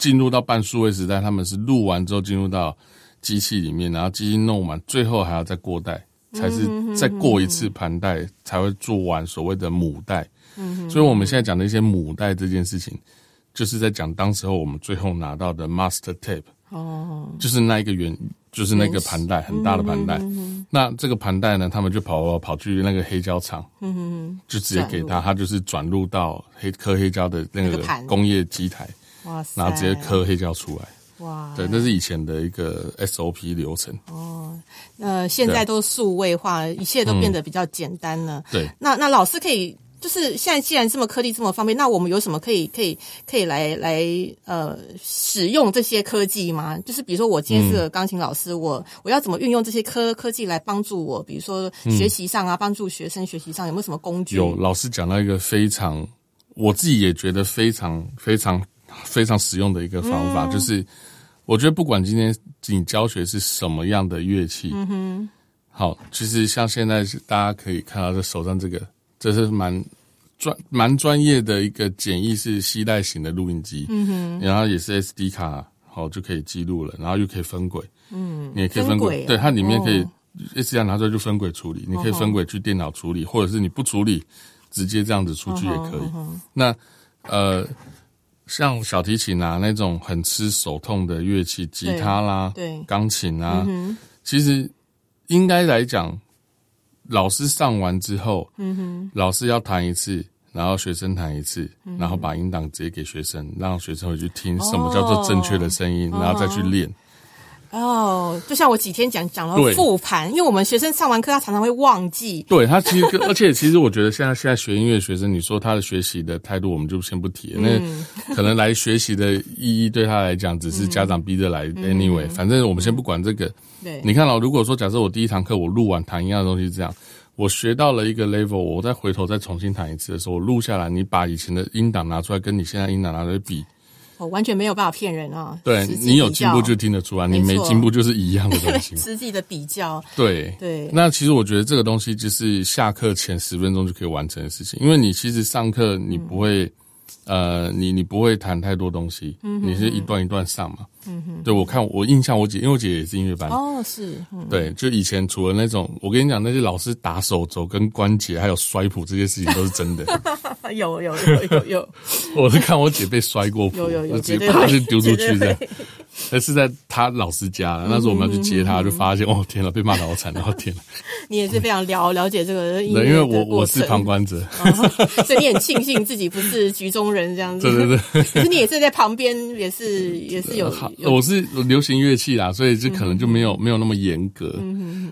Speaker 2: 进入到半数位时代，他们是录完之后进入到机器里面，然后机器弄完，最后还要再过带，才是再过一次盘带才会做完所谓的母带。所以我们现在讲的一些母带这件事情，就是在讲当时候我们最后拿到的 master tape，
Speaker 1: 哦，
Speaker 2: 就是那一个原，就是那个盘带很大的盘带。那这个盘带呢，他们就跑跑去那个黑胶厂，嗯就直接给他，他就是转入到黑刻黑胶的那个工业机台，
Speaker 1: 哇塞，
Speaker 2: 然后直接刻黑胶出来。
Speaker 1: 哇，
Speaker 2: 对，那是以前的一个 SOP 流程。
Speaker 1: 哦呃，现在都数位化，一切都变得比较简单了。
Speaker 2: 对，
Speaker 1: 那那老师可以，就是现在既然这么科技这么方便，那我们有什么可以可以可以来来呃使用这些科技吗？就是比如说我今天是个钢琴老师，我我要怎么运用这些科科技来帮助我？比如说学习上啊，帮助学生学习上有没有什么工具？
Speaker 2: 有老师讲到一个非常，我自己也觉得非常非常非常实用的一个方法，就是我觉得不管今天你教学是什么样的乐器，嗯哼，好，其实像现在是大家可以看到这手上这个，这是蛮专蛮专业的一个简易式吸带型的录音机，嗯哼，然后也是 SD 卡，好就可以记录了，然后又可以分轨，嗯，你也可以分轨，对，它里面可以
Speaker 1: 哦。
Speaker 2: SD 卡拿出来就分轨处理，你可以分轨去电脑处理，或者是你不处理，直接这样子出去也可以。那呃，像小提琴啊那种很吃手痛的乐器，吉他啦、
Speaker 1: 对，
Speaker 2: 钢琴啊，其实应该来讲，老师上完之后，嗯哼，老师要弹一次。然后学生弹一次，然后把音档直接给学生，让学生回去听什么叫做正确的声音，然后再去练。
Speaker 1: 哦，就像我几天讲讲了复盘，因为我们学生上完课，他常常会忘记。
Speaker 2: 对他其实，而且其实我觉得现在现在学音乐的学生，你说他的学习的态度，我们就先不提了。那可能来学习的意义对他来讲，只是家长逼着来。anyway，反正我们先不管这个。
Speaker 1: 对，
Speaker 2: 你看了，如果说假设我第一堂课我录完弹一样的东西，这样我学到了一个 level，我再回头再重新弹一次的时候，我录下来，你把以前的音档拿出来，跟你现在音档拿出来比，
Speaker 1: 我完全没有办法骗人啊。
Speaker 2: 对你有进步就听得出来，你没进步就是一样的东西。[laughs]
Speaker 1: 实际的比较，
Speaker 2: 对
Speaker 1: 对
Speaker 2: 那其实我觉得这个东西就是下课前十分钟就可以完成的事情，因为你其实上课你不会，呃，你你不会谈太多东西，你是一段一段上嘛。嗯哼，对我看我印象我姐，因为我姐也是音乐班，
Speaker 1: 哦，是，嗯，
Speaker 2: 对，就以前除了那种，我跟你讲，那些老师打手肘跟关节还有摔谱这些事情都是真的。
Speaker 1: 有有有有有，[laughs]
Speaker 2: 我是看我姐被摔过谱，
Speaker 1: 有有有
Speaker 2: 就直接就丢出去
Speaker 1: 绝对
Speaker 2: 这样。
Speaker 1: 会。
Speaker 2: 那是在她老师家了，那时候我们要去接她，就发现哦天呐，被骂的好惨，然后天呐，[laughs]
Speaker 1: 你也是非常了了解这个音乐
Speaker 2: 对，因为我我是旁观者，[laughs]
Speaker 1: 所以你很庆幸自己不是局中人这样子。
Speaker 2: 对对对。
Speaker 1: 可是你也是在旁边，也是也是有
Speaker 2: 我是流行乐器啦，所以就可能就没有、没有那么严格。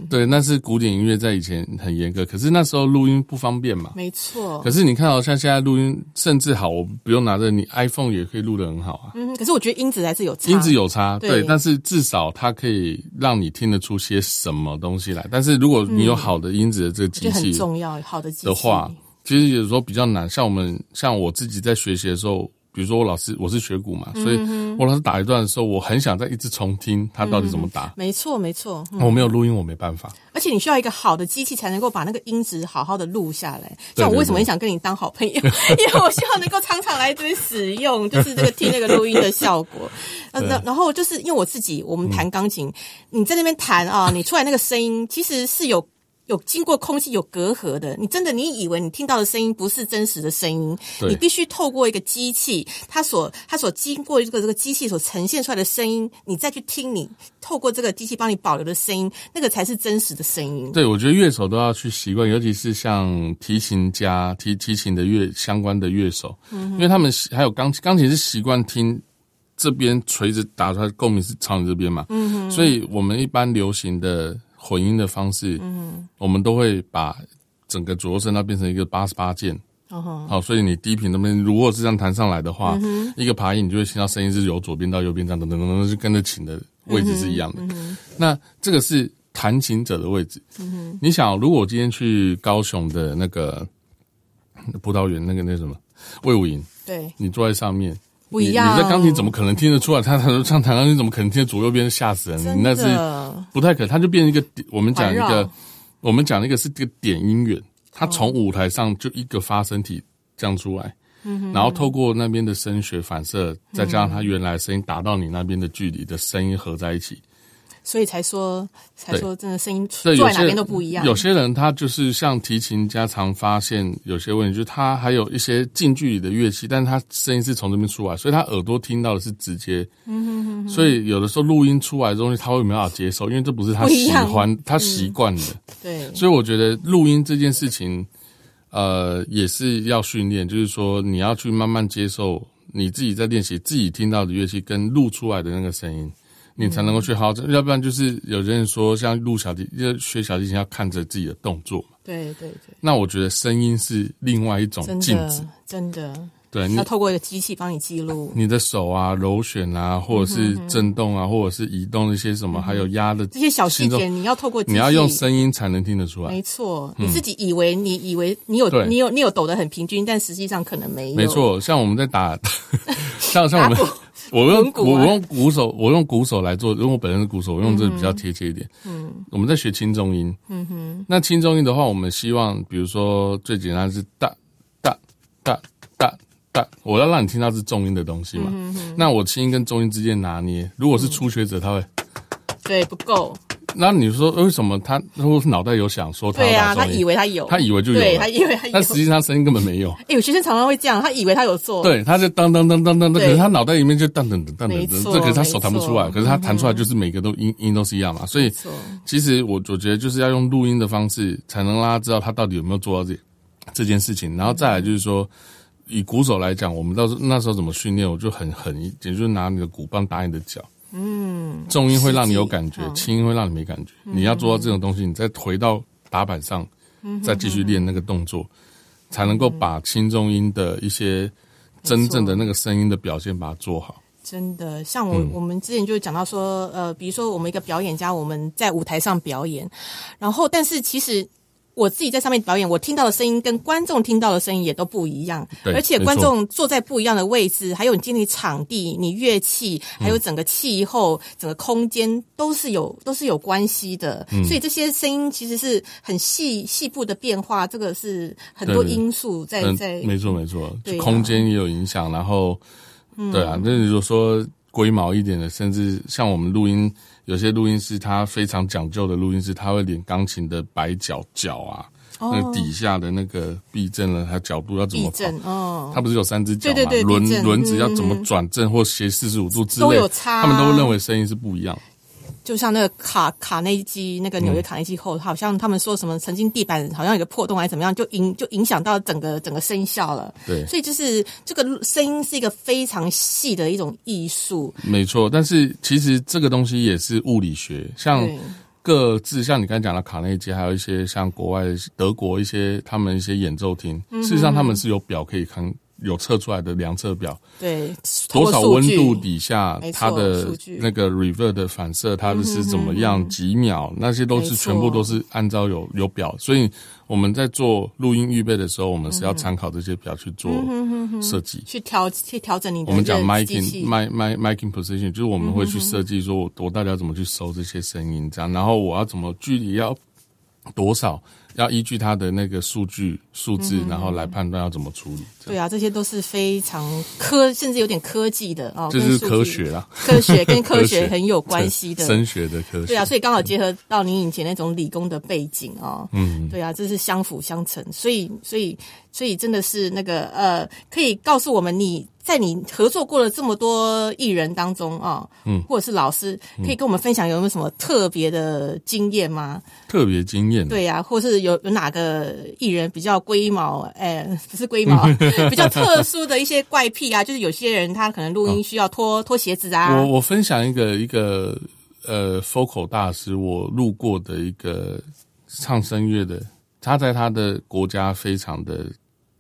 Speaker 2: 对，那是古典音乐在以前很严格，可是那时候录音不方便嘛。
Speaker 1: 没错
Speaker 2: 可。是你看到、像现在录音，甚至好，我不用拿着你 iPhone 也可以录得很好啊。
Speaker 1: 嗯，可是我觉得音质还是有差。
Speaker 2: 音质有差，
Speaker 1: 对
Speaker 2: 对，但是至少它可以让你听得出些什么东西来。但是如果你有好的音质的这个机器
Speaker 1: 重要，好的机器
Speaker 2: 的话，其实有时候比较难。像我们，像我自己在学习的时候，比比如说我老师我是学鼓嘛，所以我老师打一段的时候，我很想再一直重听他到底怎么打。
Speaker 1: 没错，没错。
Speaker 2: 我没有录音，我没办法。
Speaker 1: 而且你需要一个好的机器才能够把那个音质好好的录下来。像我为什么很想跟你当好朋友？[laughs] 因为我希望能够常常来这边使用，就是这个听那个录音的效果。[laughs] 呃，然然后就是因为我自己，我们弹钢琴，你在那边弹啊，你出来那个声音其实是有。有经过空气有隔阂的，你真的你以为你听到的声音不是真实的声音，你必须透过一个机器，它所它所经过这个这个机器所呈现出来的声音，你再去听你透过这个机器帮你保留的声音，那个才是真实的声音。
Speaker 2: 对，我觉得乐手都要去习惯，尤其是像提琴家、提提琴的乐相关的乐手，嗯因为他们还有钢琴，钢琴是习惯听这边锤子打出来共鸣是朝你这边嘛，嗯所以我们一般流行的。混音的方式，嗯，我们都会把整个左右声道变成一个八十八键，哦，好，所以你低频那边如果是这样弹上来的话，一个爬音你就会听到声音是由左边到右边这样等等等等，就跟着琴的位置是一样的。那这个是弹琴者的位置。嗯你想，如果我今天去高雄的那个葡萄园，那个那什么魏武营，
Speaker 1: 对，
Speaker 2: 你坐在上面。
Speaker 1: 不一样，
Speaker 2: 你在钢琴怎么可能听得出来？他他唱弹钢琴怎么可能听得左右边吓死人？你那是不太可能，他就变成一个我们讲一个，我们讲一个是这个点音源，他从舞台上就一个发声体这样出来，然后透过那边的声学反射，再加上他原来声音达到你那边的距离的声音合在一起。
Speaker 1: 所以才说，才说真的声音坐在哪边都不一样。
Speaker 2: 有些人他就是像提琴家，常发现有些问题，就是他还有一些近距离的乐器，但是他声音是从这边出来，所以他耳朵听到的是直接。嗯哼哼。所以有的时候录音出来的东西，他会没办法接受，因为这不是他喜欢、[laughs] 他习惯的。
Speaker 1: 对。
Speaker 2: 所以我觉得录音这件事情，呃，也是要训练，就是说你要去慢慢接受你自己在练习自己听到的乐器跟录出来的那个声音。你才能够去好，要不然就是有人说，像录小提，要学小提琴要看着自己的动作嘛。
Speaker 1: 对对对。
Speaker 2: 那我觉得声音是另外一种镜子，
Speaker 1: 真的。
Speaker 2: 对，
Speaker 1: 要透过一个机器帮你记录
Speaker 2: 你的手啊、揉旋啊，或者是震动啊，或者是移动一些什么，还有压的
Speaker 1: 这些小细节，你要透过
Speaker 2: 你要用声音才能听得出来。
Speaker 1: 没错，你自己以为你以为你有你有你有抖得很平均，但实际上可能没有。
Speaker 2: 没错，像我们在打，[laughs] 像像我们。[laughs] 我用我用鼓手，我用鼓手来做，因为我本身是鼓手，我用这个比较贴切一点。嗯，我们在学轻重音。嗯哼，那轻重音的话，我们希望，比如说最简单是大大大大大，我要让你听到是重音的东西嘛。嗯哼，那我轻音跟重音之间拿捏，如果是初学者，他会
Speaker 1: 对不够。
Speaker 2: 那你说为什么他如果脑袋有想说他
Speaker 1: 对啊，他以为他有，
Speaker 2: 他以为就有，
Speaker 1: 对他以为他有，
Speaker 2: 但实际上声音根本没有。
Speaker 1: 哎，有学生常常会这样，他以为他有做，
Speaker 2: 对，他就当当当当当，可是他脑袋里面就当当当当当，这可是他手弹不出来，可是他弹出来就是每个都音音都是一样嘛。所以其实我我觉得就是要用录音的方式，才能让他知道他到底有没有做到这这件事情。然后再来就是说，以鼓手来讲，我们到时那时候怎么训练，我就很很，也就是拿你的鼓棒打你的脚。嗯，重音会让你有感觉，轻音会让你没感觉。你要做到这种东西，你再回到打板上，再继续练那个动作，才能够把轻重音的一些真正的那个声音的表现把它做好。
Speaker 1: 真的，像我我们之前就讲到说，呃，比如说我们一个表演家，我们在舞台上表演，然后但是其实。我自己在上面表演，我听到的声音跟观众听到的声音也都不一样，而且观众坐在不一样的位置，还有你经历场地、你乐器，还有整个气候、整个空间都是有都是有关系的。所以这些声音其实是很细细部的变化，这个是很多因素在在。
Speaker 2: 没错没错，空间也有影响。然后，对啊，那如果说龟毛一点的，甚至像我们录音。有些录音师他非常讲究的录音师，他会连钢琴的摆脚脚啊，那底下的那个避震了，它角度要怎么跑？哦，它不是有三只脚吗？轮轮子要怎么转正或斜四十五度之类，他们都认为声音是不一样。
Speaker 1: 就像那个卡卡内基，那个纽约卡内基后，好像他们说什么曾经地板好像有个破洞还是怎么样，就影就影响到整个整个声效了。
Speaker 2: 对，
Speaker 1: 所以就是这个声音是一个非常细的一种艺术。
Speaker 2: 没错，但是其实这个东西也是物理学，像各自像你刚才讲的卡内基，还有一些像国外德国一些他们一些演奏厅，事实上他们是有表可以看。有测出来的量测表，
Speaker 1: 对
Speaker 2: 多少温度底下，它的那个 reverse 的反射，它的是怎么样？几秒，那些都是全部都是按照有有表，所以我们在做录音预备的时候，我们是要参考这些表去做设计。
Speaker 1: 去调去调整你的
Speaker 2: 我们讲 miking mic mic miking position，就是我们会去设计说我我到底要怎么去收这些声音，这样，然后我要怎么距离要多少，要依据他的那个数据数字，然后来判断要怎么处理。
Speaker 1: 对啊，这些都是非常科，甚至有点科技的哦，
Speaker 2: 这是科学啦，
Speaker 1: 科学跟 [laughs] 科
Speaker 2: 学
Speaker 1: 很有关系的。
Speaker 2: 升学的科学。
Speaker 1: 对啊，所以刚好结合到你以前那种理工的背景哦，
Speaker 2: 嗯，
Speaker 1: 对啊，这是相辅相成，所以所以所以真的是那个呃，可以告诉我们你在你合作过了这么多艺人当中啊，嗯，或者是老师，可以跟我们分享有没有什么特别的经验吗？
Speaker 2: 特别经验。
Speaker 1: 对呀、或是有有哪个艺人比较龟毛，哎、[laughs] 不是龟毛，[laughs] 比较特殊的一些怪癖啊，就是有些人他可能录音需要脱脱鞋子啊，
Speaker 2: 我我分享一个一个呃，focal 大师，我路过的一个唱声乐的，他在他的国家非常的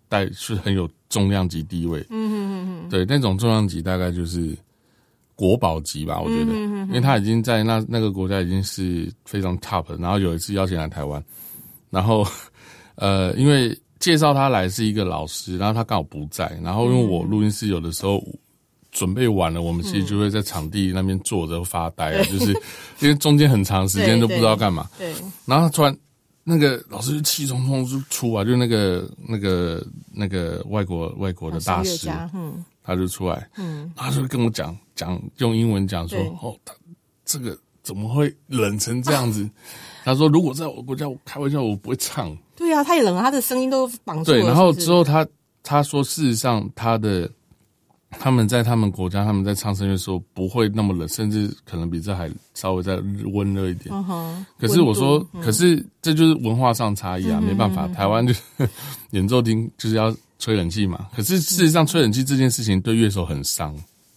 Speaker 2: 带是很有重量级地位。嗯对，那种重量级大概就是国宝级吧，我觉得，因为他已经在那那个国家已经是非常 top 的。然后有一次邀请来台湾，然后呃，因为介绍他来是一个老师，然后他刚好不在，然后因为我录音室有的时候准备完了，我们其实就会在场地那边坐着发呆啊，就是 [laughs] 因为中间很长时间都不知道干嘛，
Speaker 1: 对，
Speaker 2: 然后突然那个老师就气冲冲就出啊，就那个那个那个外国外国的大师，他就出来，
Speaker 1: 嗯，
Speaker 2: 他就跟我讲讲用英文讲说，哦，他这个怎么会冷成这样子？[laughs] 他说如果在我国家，我开玩笑我不会唱。
Speaker 1: 对啊，太冷了，他的声音都绑住了。
Speaker 2: 对，然后之后他他说，事实上他的他们在他们国家，他们在唱声乐的时候不会那么冷，甚至可能比这还稍微再温热一点。
Speaker 1: 嗯哼，
Speaker 2: 可是我说，
Speaker 1: 嗯
Speaker 2: 可是这就是文化上差异啊，没办法，台湾就是 [laughs] 演奏厅就是要吹冷气嘛。可是事实上，吹冷气这件事情对乐手很伤，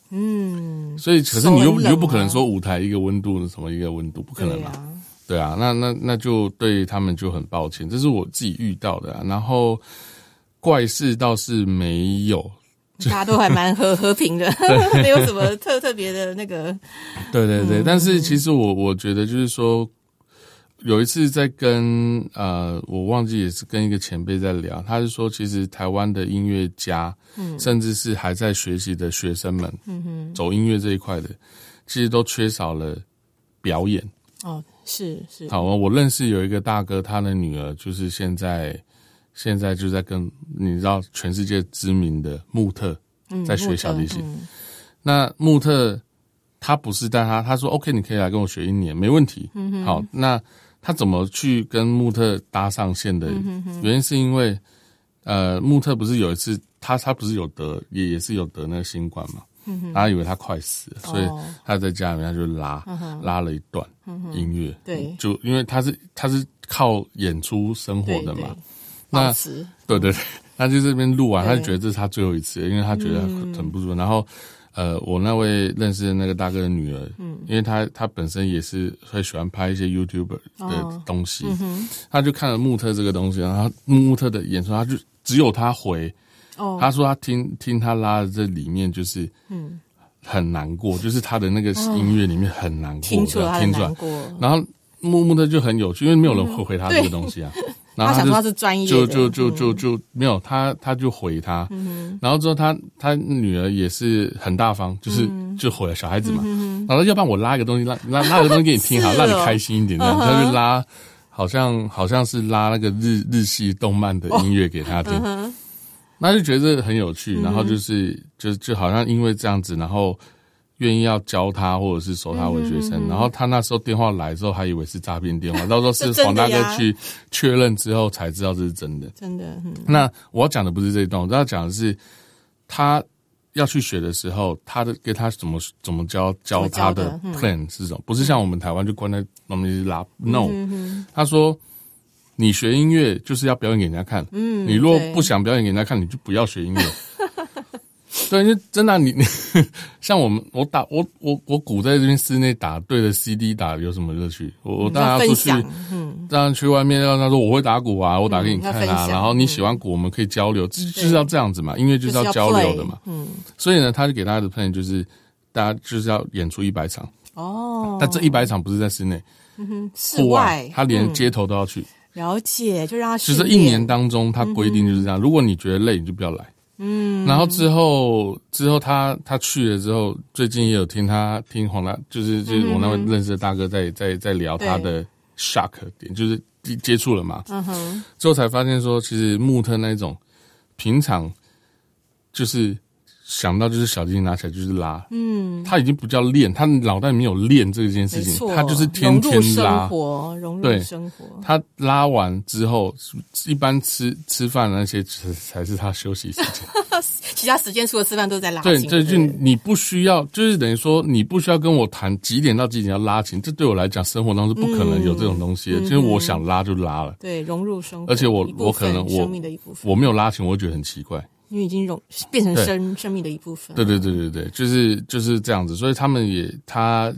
Speaker 1: 嗯，
Speaker 2: 所以可是你又你又不可能
Speaker 1: 啊
Speaker 2: 说舞台一个温度什么一个温度，不可能嘛。
Speaker 1: 对啊，
Speaker 2: 对啊，那那那就对他们就很抱歉，这是我自己遇到的、啊。然后怪事倒是没有，
Speaker 1: 大家都还蛮和和平的，[laughs] [laughs] 没有什么特特别的那个，
Speaker 2: 对对对。但是其实我我觉得就是说，有一次在跟呃，我忘记也是跟一个前辈在聊，他是说，其实台湾的音乐家，嗯，甚至是还在学习的学生们，嗯哼，走音乐这一块的，其实都缺少了表演。
Speaker 1: 哦，是是，
Speaker 2: 好，我认识有一个大哥，他的女儿就是现在现在就在跟你知道全世界知名的穆特
Speaker 1: 嗯
Speaker 2: 在学小提琴。
Speaker 1: 嗯
Speaker 2: 那穆特他不是带他，他说 OK，你可以来跟我学一年，没问题。
Speaker 1: 嗯
Speaker 2: 好，那他怎么去跟穆特搭上线的？
Speaker 1: 嗯
Speaker 2: 原因是因为呃，穆特不是有一次他他不是有得也也是有得那个新冠嘛。他以为他快死了，所以他在家里面他就拉、拉了一段音乐，
Speaker 1: 对。
Speaker 2: 就因为他是他是靠演出生活的嘛，，那对对对，他就这边录完，他就觉得这是他最后一次，因为他觉得很不舒服。然后，呃，我那位认识的那个大哥的女儿，嗯，因为她她本身也是会喜欢拍一些 YouTuber 的东西，她就看了穆特这个东西，然后他穆特的演出，她就只有她回，
Speaker 1: 哦，
Speaker 2: 她说她听听他拉的这里面就是，嗯，很难过，就是他的那个音乐里面很难过，
Speaker 1: 听出
Speaker 2: 来。然后木木的就很有趣，因为没有人会回他这个东西啊。[laughs] 然后
Speaker 1: 想说他是专业的，
Speaker 2: 就就就就就没有他，他就回他，然后之后他他女儿也是很大方，就是就回了小孩子嘛，然后要不然我拉一个东西，[laughs] 拉拉拉个东西给你听，好
Speaker 1: 是哦。
Speaker 2: 让你开心一点，这样。他就拉，好像好像是拉那个日日系动漫的音乐给他听，那就觉得很有趣，然后就是就就好像因为这样子，然后。愿意要教他，或者是收他为学生，然后他那时候电话来之后，还以为是诈骗电话，[laughs] 到时候是黄大哥去确认之后才知道这是真的。
Speaker 1: 真的，嗯，
Speaker 2: 那我要讲的不是这一段，我要讲的是他要去学的时候，他的给他怎么怎么教教他的 plan 是什么？不是像我们台湾就关在那么一直拉，no，
Speaker 1: 嗯
Speaker 2: 他说。你学音乐就是要表演给人家看，
Speaker 1: 嗯
Speaker 2: 你如果不想表演给人家看，你就不要学音乐。[laughs] 对，因为真的啊、你你 [laughs] 像我们，我打我我我鼓在这边室内打，对着 CD 打有什么乐趣？我我当然要出去，
Speaker 1: 嗯，
Speaker 2: 当然去外面让他说我会打鼓啊，我打给你看啊。然后你喜欢鼓，我们可以交流，就就是要这样子嘛，音乐就是要交流的嘛。
Speaker 1: 嗯，
Speaker 2: 所以呢，他就给大家的 plan 就是，大家就是要演出一百场，
Speaker 1: 哦，
Speaker 2: 但这一百场不是在室内，
Speaker 1: 室
Speaker 2: 户
Speaker 1: 外，
Speaker 2: 他连
Speaker 1: 嗯
Speaker 2: 街头都要去。
Speaker 1: 了解，就让他
Speaker 2: 其实一年当中，他规定就是这样。如果你觉得累，你就不要来。嗯，然后之后之后他他去了之后，最近也有听他听黄大，就是就是我那位认识的大哥在在在聊他的 shock 点，就是接触了嘛。嗯哼，之后才发现说，其实穆特那种平常就是。想到就是小提琴拿起来就是拉，嗯，他已经不叫练，他脑袋没有练这件事情，他就是天天拉，
Speaker 1: 融入生活。
Speaker 2: 他拉完之后，一般吃吃饭那些才才是他休息时间，[laughs]
Speaker 1: 其他时间除了吃饭都在拉
Speaker 2: 琴。对，就你不需要，就是等于说你不需要跟我谈几点到几点要拉琴，这对我来讲生活当中是不可能有这种东西的，就是我想拉就拉了，
Speaker 1: 对，融入生活。
Speaker 2: 而且我我可能我我没有拉琴，我会觉得很奇怪。
Speaker 1: 因为已经融变成生生命的一部分。
Speaker 2: 对对对对对，就是就是这样子，所以他们也他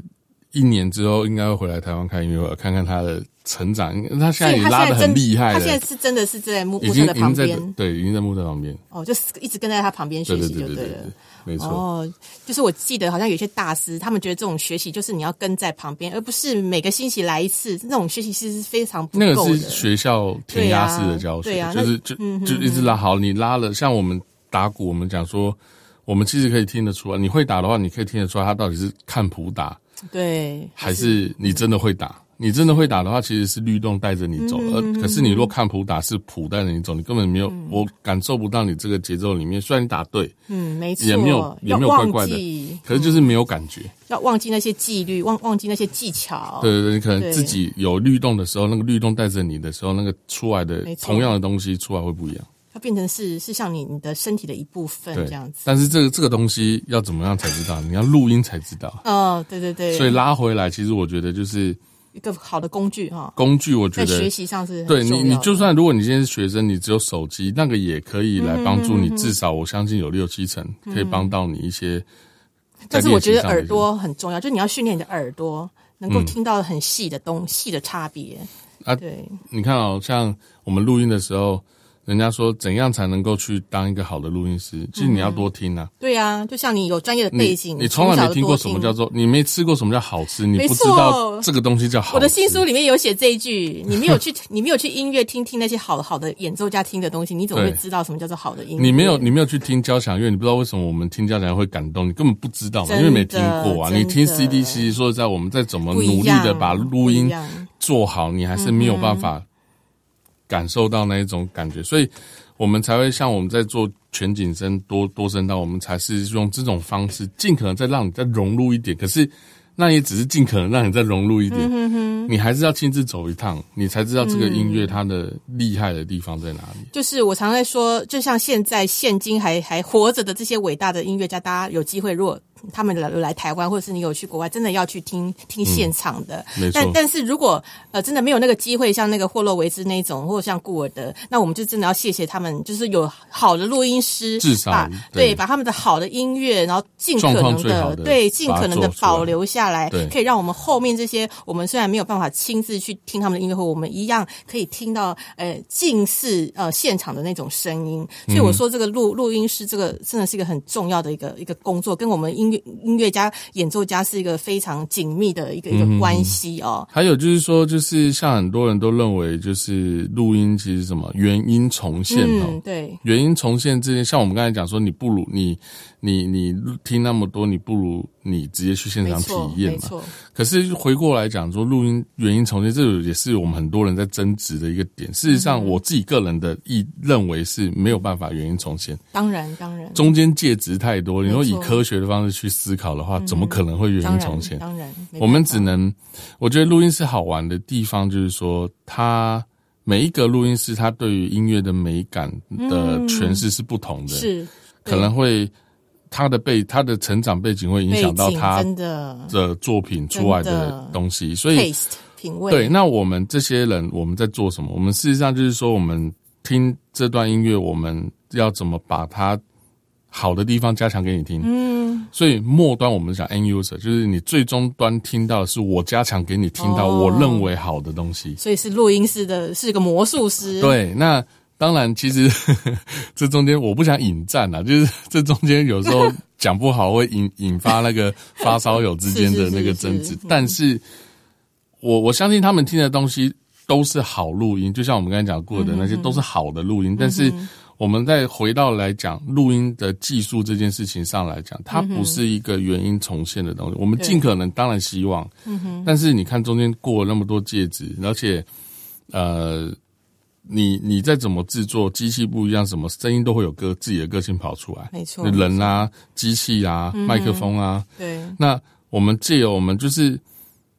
Speaker 2: 一年之后应该会回来台湾看音乐会，看看他的成长。他现在也拉的很厉害，
Speaker 1: 他现在是真的是在木木的旁边，
Speaker 2: 对，已经在木特旁边。
Speaker 1: 哦，就是一直跟在他旁边学习就对了，
Speaker 2: 没错。哦，
Speaker 1: 就是我记得好像有些大师，他们觉得这种学习就是你要跟在旁边，而不是每个星期来一次。那种学习其实是非常
Speaker 2: 那个是学校填鸭式的教学，就是就就一直拉好，你拉了，像我们。打鼓，我们讲说，我们其实可以听得出来。你会打的话，你可以听得出来，他到底是看谱打，
Speaker 1: 对，
Speaker 2: 还是你真的会打？你真的会打的话，其实是律动带着你走。而可是你若看谱打，是谱带着你走，你根本没有，我感受不到你这个节奏里面。虽然你打对，
Speaker 1: 嗯，没错，
Speaker 2: 也没有也没有怪怪的，可是就是没有感觉。
Speaker 1: 要忘记那些纪律，忘忘记那些技巧。
Speaker 2: 对对对，你可能自己有律动的时候，那个律动带着你的时候，那个出来的同样的东西出来会不一样。
Speaker 1: 它变成是是像你你的身体的一部分这样子，
Speaker 2: 但是这个这个东西要怎么样才知道？你要录音才知道。
Speaker 1: 哦，对对对。
Speaker 2: 所以拉回来，其实我觉得就是
Speaker 1: 一个好的工具哈。
Speaker 2: 工具我觉得
Speaker 1: 学习上是
Speaker 2: 对你，你就算如果你今天是学生，你只有手机，那个也可以来帮助你。至少我相信有六七成可以帮到你一些。
Speaker 1: 但是我觉得耳朵很重要，就你要训练你的耳朵，能够听到很细的东细的差别啊。对，
Speaker 2: 你看哦，像我们录音的时候。人家说怎样才能够去当一个好的录音师？其实你要多听啊。
Speaker 1: 对啊，就像你有专业的背景，
Speaker 2: 你从来没听过什么叫做，你没吃过什么叫好吃，你不知道这个东西叫好。
Speaker 1: 我的新书里面有写这一句：你没有去，[laughs] 你没有去音乐厅听那些好好的演奏家听的东西，你怎么会知道什么叫做好的音乐？
Speaker 2: 你没有，你没有去听交响乐，你不知道为什么我们听交响乐会感动，你根本不知道嘛，因为没听过啊。你听 CD，其实说实在，我们再怎么努力的把录音做好，你还是没有办法感受到那一种感觉，所以。我们才会像我们在做全景声多多声道，我们才是用这种方式，尽可能再让你再融入一点。可是那也只是尽可能让你再融入一点，你还是要亲自走一趟，你才知道这个音乐它的厉害的地方在哪里。
Speaker 1: 就是我常在说，就像现在现今还还活着的这些伟大的音乐家，大家有机会如果。他们来来台湾，或者是你有去国外，真的要去听听现场的。但但是如果呃真的没有那个机会，像那个霍洛维兹那种，或者像顾尔德，那我们就真的要谢谢他们，就是有好的录音师，
Speaker 2: 至少
Speaker 1: 对把他们的好的音乐，然后尽可能的对尽可能的保留下来，可以让我们后面这些我们虽然没有办法亲自去听他们的音乐会，我们一样可以听到呃近似呃现场的那种声音。所以我说这个录录音师这个真的是一个很重要的一个一个工作，跟我们音。音乐家、演奏家是一个非常紧密的一个一个关系哦。
Speaker 2: 还有就是说，就是像很多人都认为，就是录音其实什么原音重现哦。
Speaker 1: 对，
Speaker 2: 原音重现这些，像我们刚才讲说，你不如你。你你听那么多，你不如你直接去现场体验嘛。可是回过来讲说，录音原因重现，这也是我们很多人在争执的一个点。事实上，我自己个人的意认为是没有办法原因重现。
Speaker 1: 当然，当然，
Speaker 2: 中间介质太多。你说以科学的方式去思考的话，怎么可能会原因重现？
Speaker 1: 当然，
Speaker 2: 我们只能，我觉得录音室好玩的地方就是说，它每一个录音师他对于音乐的美感的诠释是不同的，
Speaker 1: 是
Speaker 2: 可能会。他的背，他的成长背景会影响到他的作品出来的东西，所以
Speaker 1: 品味
Speaker 2: 对。那我们这些人，我们在做什么？我们事实上就是说，我们听这段音乐，我们要怎么把它好的地方加强给你听？嗯，所以末端我们讲 end user，就是你最终端听到的是我加强给你听到我认为好的东西。
Speaker 1: 所以是录音师的，是一个魔术师。
Speaker 2: 对，那。当然，其实 [laughs] 这中间我不想引战啊，就是这中间有时候讲不好会引引发那个发烧友之间的那个争执。但是，我我相信他们听的东西都是好录音，就像我们刚才讲过的那些都是好的录音，但是。我们再回到来讲录音的技术这件事情上来讲，它不是一个原因重现的东西。我们尽可能当然希望，但是你看中间过了那么多戒指，而且呃，你你再怎么制作，机器不一样，什么声音都会有个自己的个性跑出来。
Speaker 1: 没错，
Speaker 2: 人啊，机器啊，麦克风啊，
Speaker 1: 对。
Speaker 2: 那我们借由我们就是，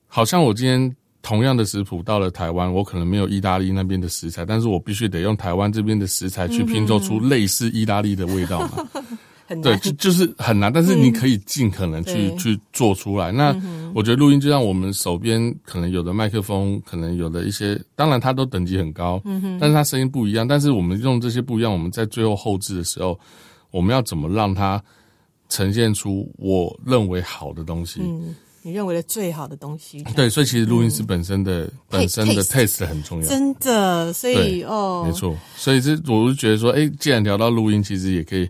Speaker 2: 好像我今天。同样的食谱到了台湾，我可能没有意大利那边的食材，但是我必须得用台湾这边的食材去拼凑出类似意大利的味道嘛？[laughs] 对，就就是很难，但是你可以尽可能去去做出来。那我觉得录音就像我们手边可能有的麦克风，可能有的一些，当然它都等级很高，嗯但是它声音不一样。但是我们用这些不一样，我们在最后后置的时候，我们要怎么让它呈现出我认为好的东西？
Speaker 1: 你认为的最好的东西，
Speaker 2: 对，所以其实录音师本身的本身的 taste 很重要，
Speaker 1: 真的，所以哦，
Speaker 2: 没错，所以这我就觉得说，哎，既然聊到录音，其实也可以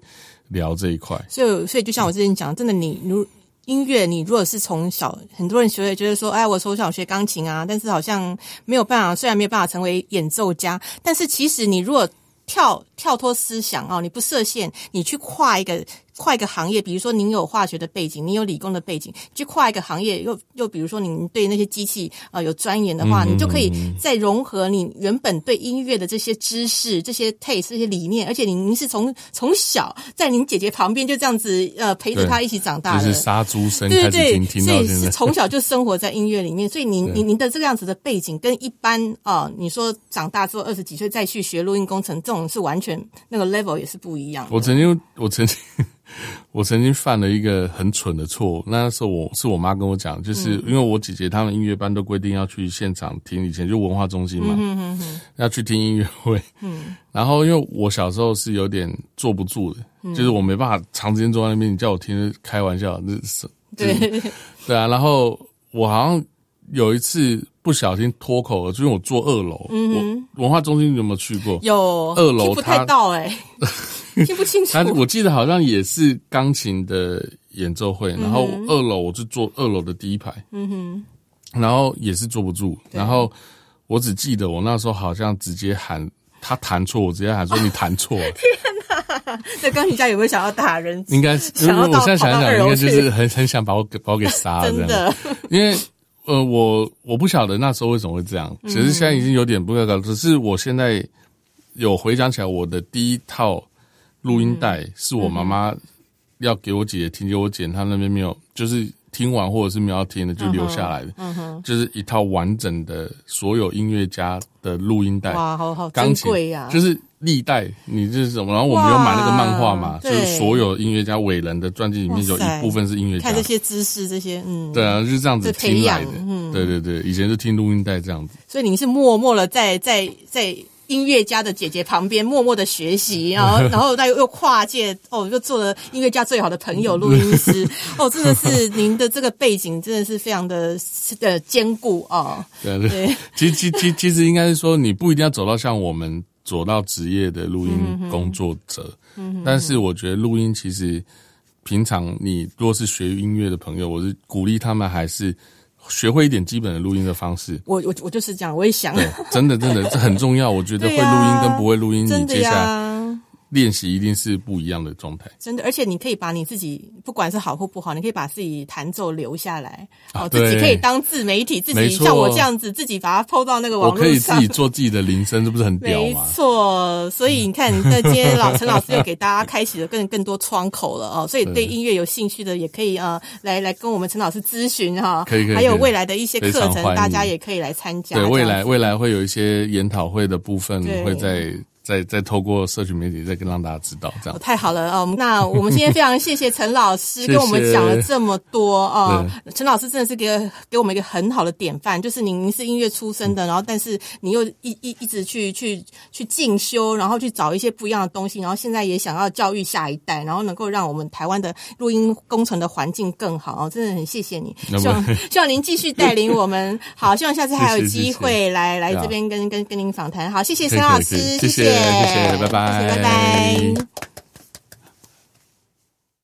Speaker 2: 聊这一块。
Speaker 1: 所以，所以就像我之前讲，真的，你如音乐，你如果是从小很多人学，也觉得说，哎，我从小学钢琴啊，但是好像没有办法，虽然没有办法成为演奏家，但是其实你如果跳跳脱思想哦，你不设限，你去跨一个。跨一个行业，比如说您有化学的背景，你有理工的背景，去跨一个行业，又又比如说您对那些机器啊有钻研的话，你就可以再融合你原本对音乐的这些知识、这些 taste、这些理念，而且您是从从小在您姐姐旁边就这样子呃陪着她一起长大
Speaker 2: 的，就是杀猪声，对对对，
Speaker 1: 所以是从小就生活在音乐里面，所以您您您的这个样子的背景跟一般啊，你说长大之后二十几岁再去学录音工程，这种是完全那个 level 也是不一样。
Speaker 2: 我曾经我曾经。[laughs] 我曾经犯了一个很蠢的错误，那时候我是我妈跟我讲，就是因为我姐姐他们音乐班都规定要去现场听，以前就文化中心嘛，要去听音乐会。嗯，[laughs] 然后因为我小时候是有点坐不住的，就是我没办法长时间坐在那边，你叫我听开玩笑，那是
Speaker 1: 对 [laughs]
Speaker 2: 对啊。然后我好像有一次不小心脱口了，就因为我坐二楼，嗯，文化中心有没有去过？
Speaker 1: 有
Speaker 2: 二楼，
Speaker 1: 不太到哎。[laughs] 听不清楚。他
Speaker 2: 我记得好像也是钢琴的演奏会，然后二楼我就坐二楼的第一排，嗯哼，然后也是坐不住，然后我只记得我那时候好像直接喊他弹错，我直接喊说你弹错。[laughs]
Speaker 1: 天哪！那钢琴家有没有想要打人？
Speaker 2: 应该是，因为我现在想想，应该就是很很想把我给把我给杀了，[laughs] 真的。因为呃，我我不晓得那时候为什么会这样，其实现在已经有点不可搞，只是我现在有回想起来我的第一套。录音带是我妈妈要给我姐姐听，就我姐她那边没有，就是听完或者是没有听的就留下来的，就是一套完整的所有音乐家的录音带。
Speaker 1: 哇，好好珍贵呀！
Speaker 2: 就是历代你这是什么？然后我们有买那个漫画嘛，就是所有音乐家伟人的传记里面有一部分是音乐家，
Speaker 1: 看这些知识，这些嗯，
Speaker 2: 对啊，就是这样子听来的。嗯对对对，以前是听录音带这样子。
Speaker 1: 所以您是默默的在在在。音乐家的姐姐旁边默默的学习，然后，[laughs] 然后他又又跨界哦，又做了音乐家最好的朋友，录音师 [laughs] 哦，真的是您的这个背景真的是非常的的坚固哦。
Speaker 2: 对对，其实其其其实应该是说，你不一定要走到像我们走到职业的录音工作者，但是我觉得录音其实平常你若是学音乐的朋友，我是鼓励他们还是。学会一点基本的录音的方式，
Speaker 1: 我我我就是这样，我也想，
Speaker 2: 真的真的这很重要。我觉得 [laughs] 会录音跟不会录音，你接下来。练习一定是不一样的状态，
Speaker 1: 真的，而且你可以把你自己不管是好或不好，你可以把自己弹奏留下来，哦，自己可以当自媒体，自己像我这样子，自己把它抛到那个网络上，
Speaker 2: 我可以自己做自己的铃声，这不是很屌
Speaker 1: 吗？没错，所以你看，那今天老陈老师又给大家开启了更更多窗口了哦，所以对。音乐有兴趣的也可以啊，来来跟我们陈老师咨询哈，
Speaker 2: 可以可以，
Speaker 1: 还有未来的一些课程，大家也可以来参加。
Speaker 2: 对，未来未来会有一些研讨会的部分会在。再再透过社群媒体再跟让大家知道，这样
Speaker 1: 太好了哦。那我们今天非常谢谢陈老师跟我们讲了这么多哦。陈老师真的是给给我们一个很好的典范，就是您您是音乐出身的，然后但是你又一一一直去去去进修，然后去找一些不一样的东西，然后现在也想要教育下一代，然后能够让我们台湾的录音工程的环境更好哦。真的很谢谢你，希望希望您继续带领我们。好，希望下次还有机会来来这边跟跟跟您访谈。好，谢谢陈老师，谢谢。
Speaker 2: 谢谢，拜拜，
Speaker 1: 拜拜。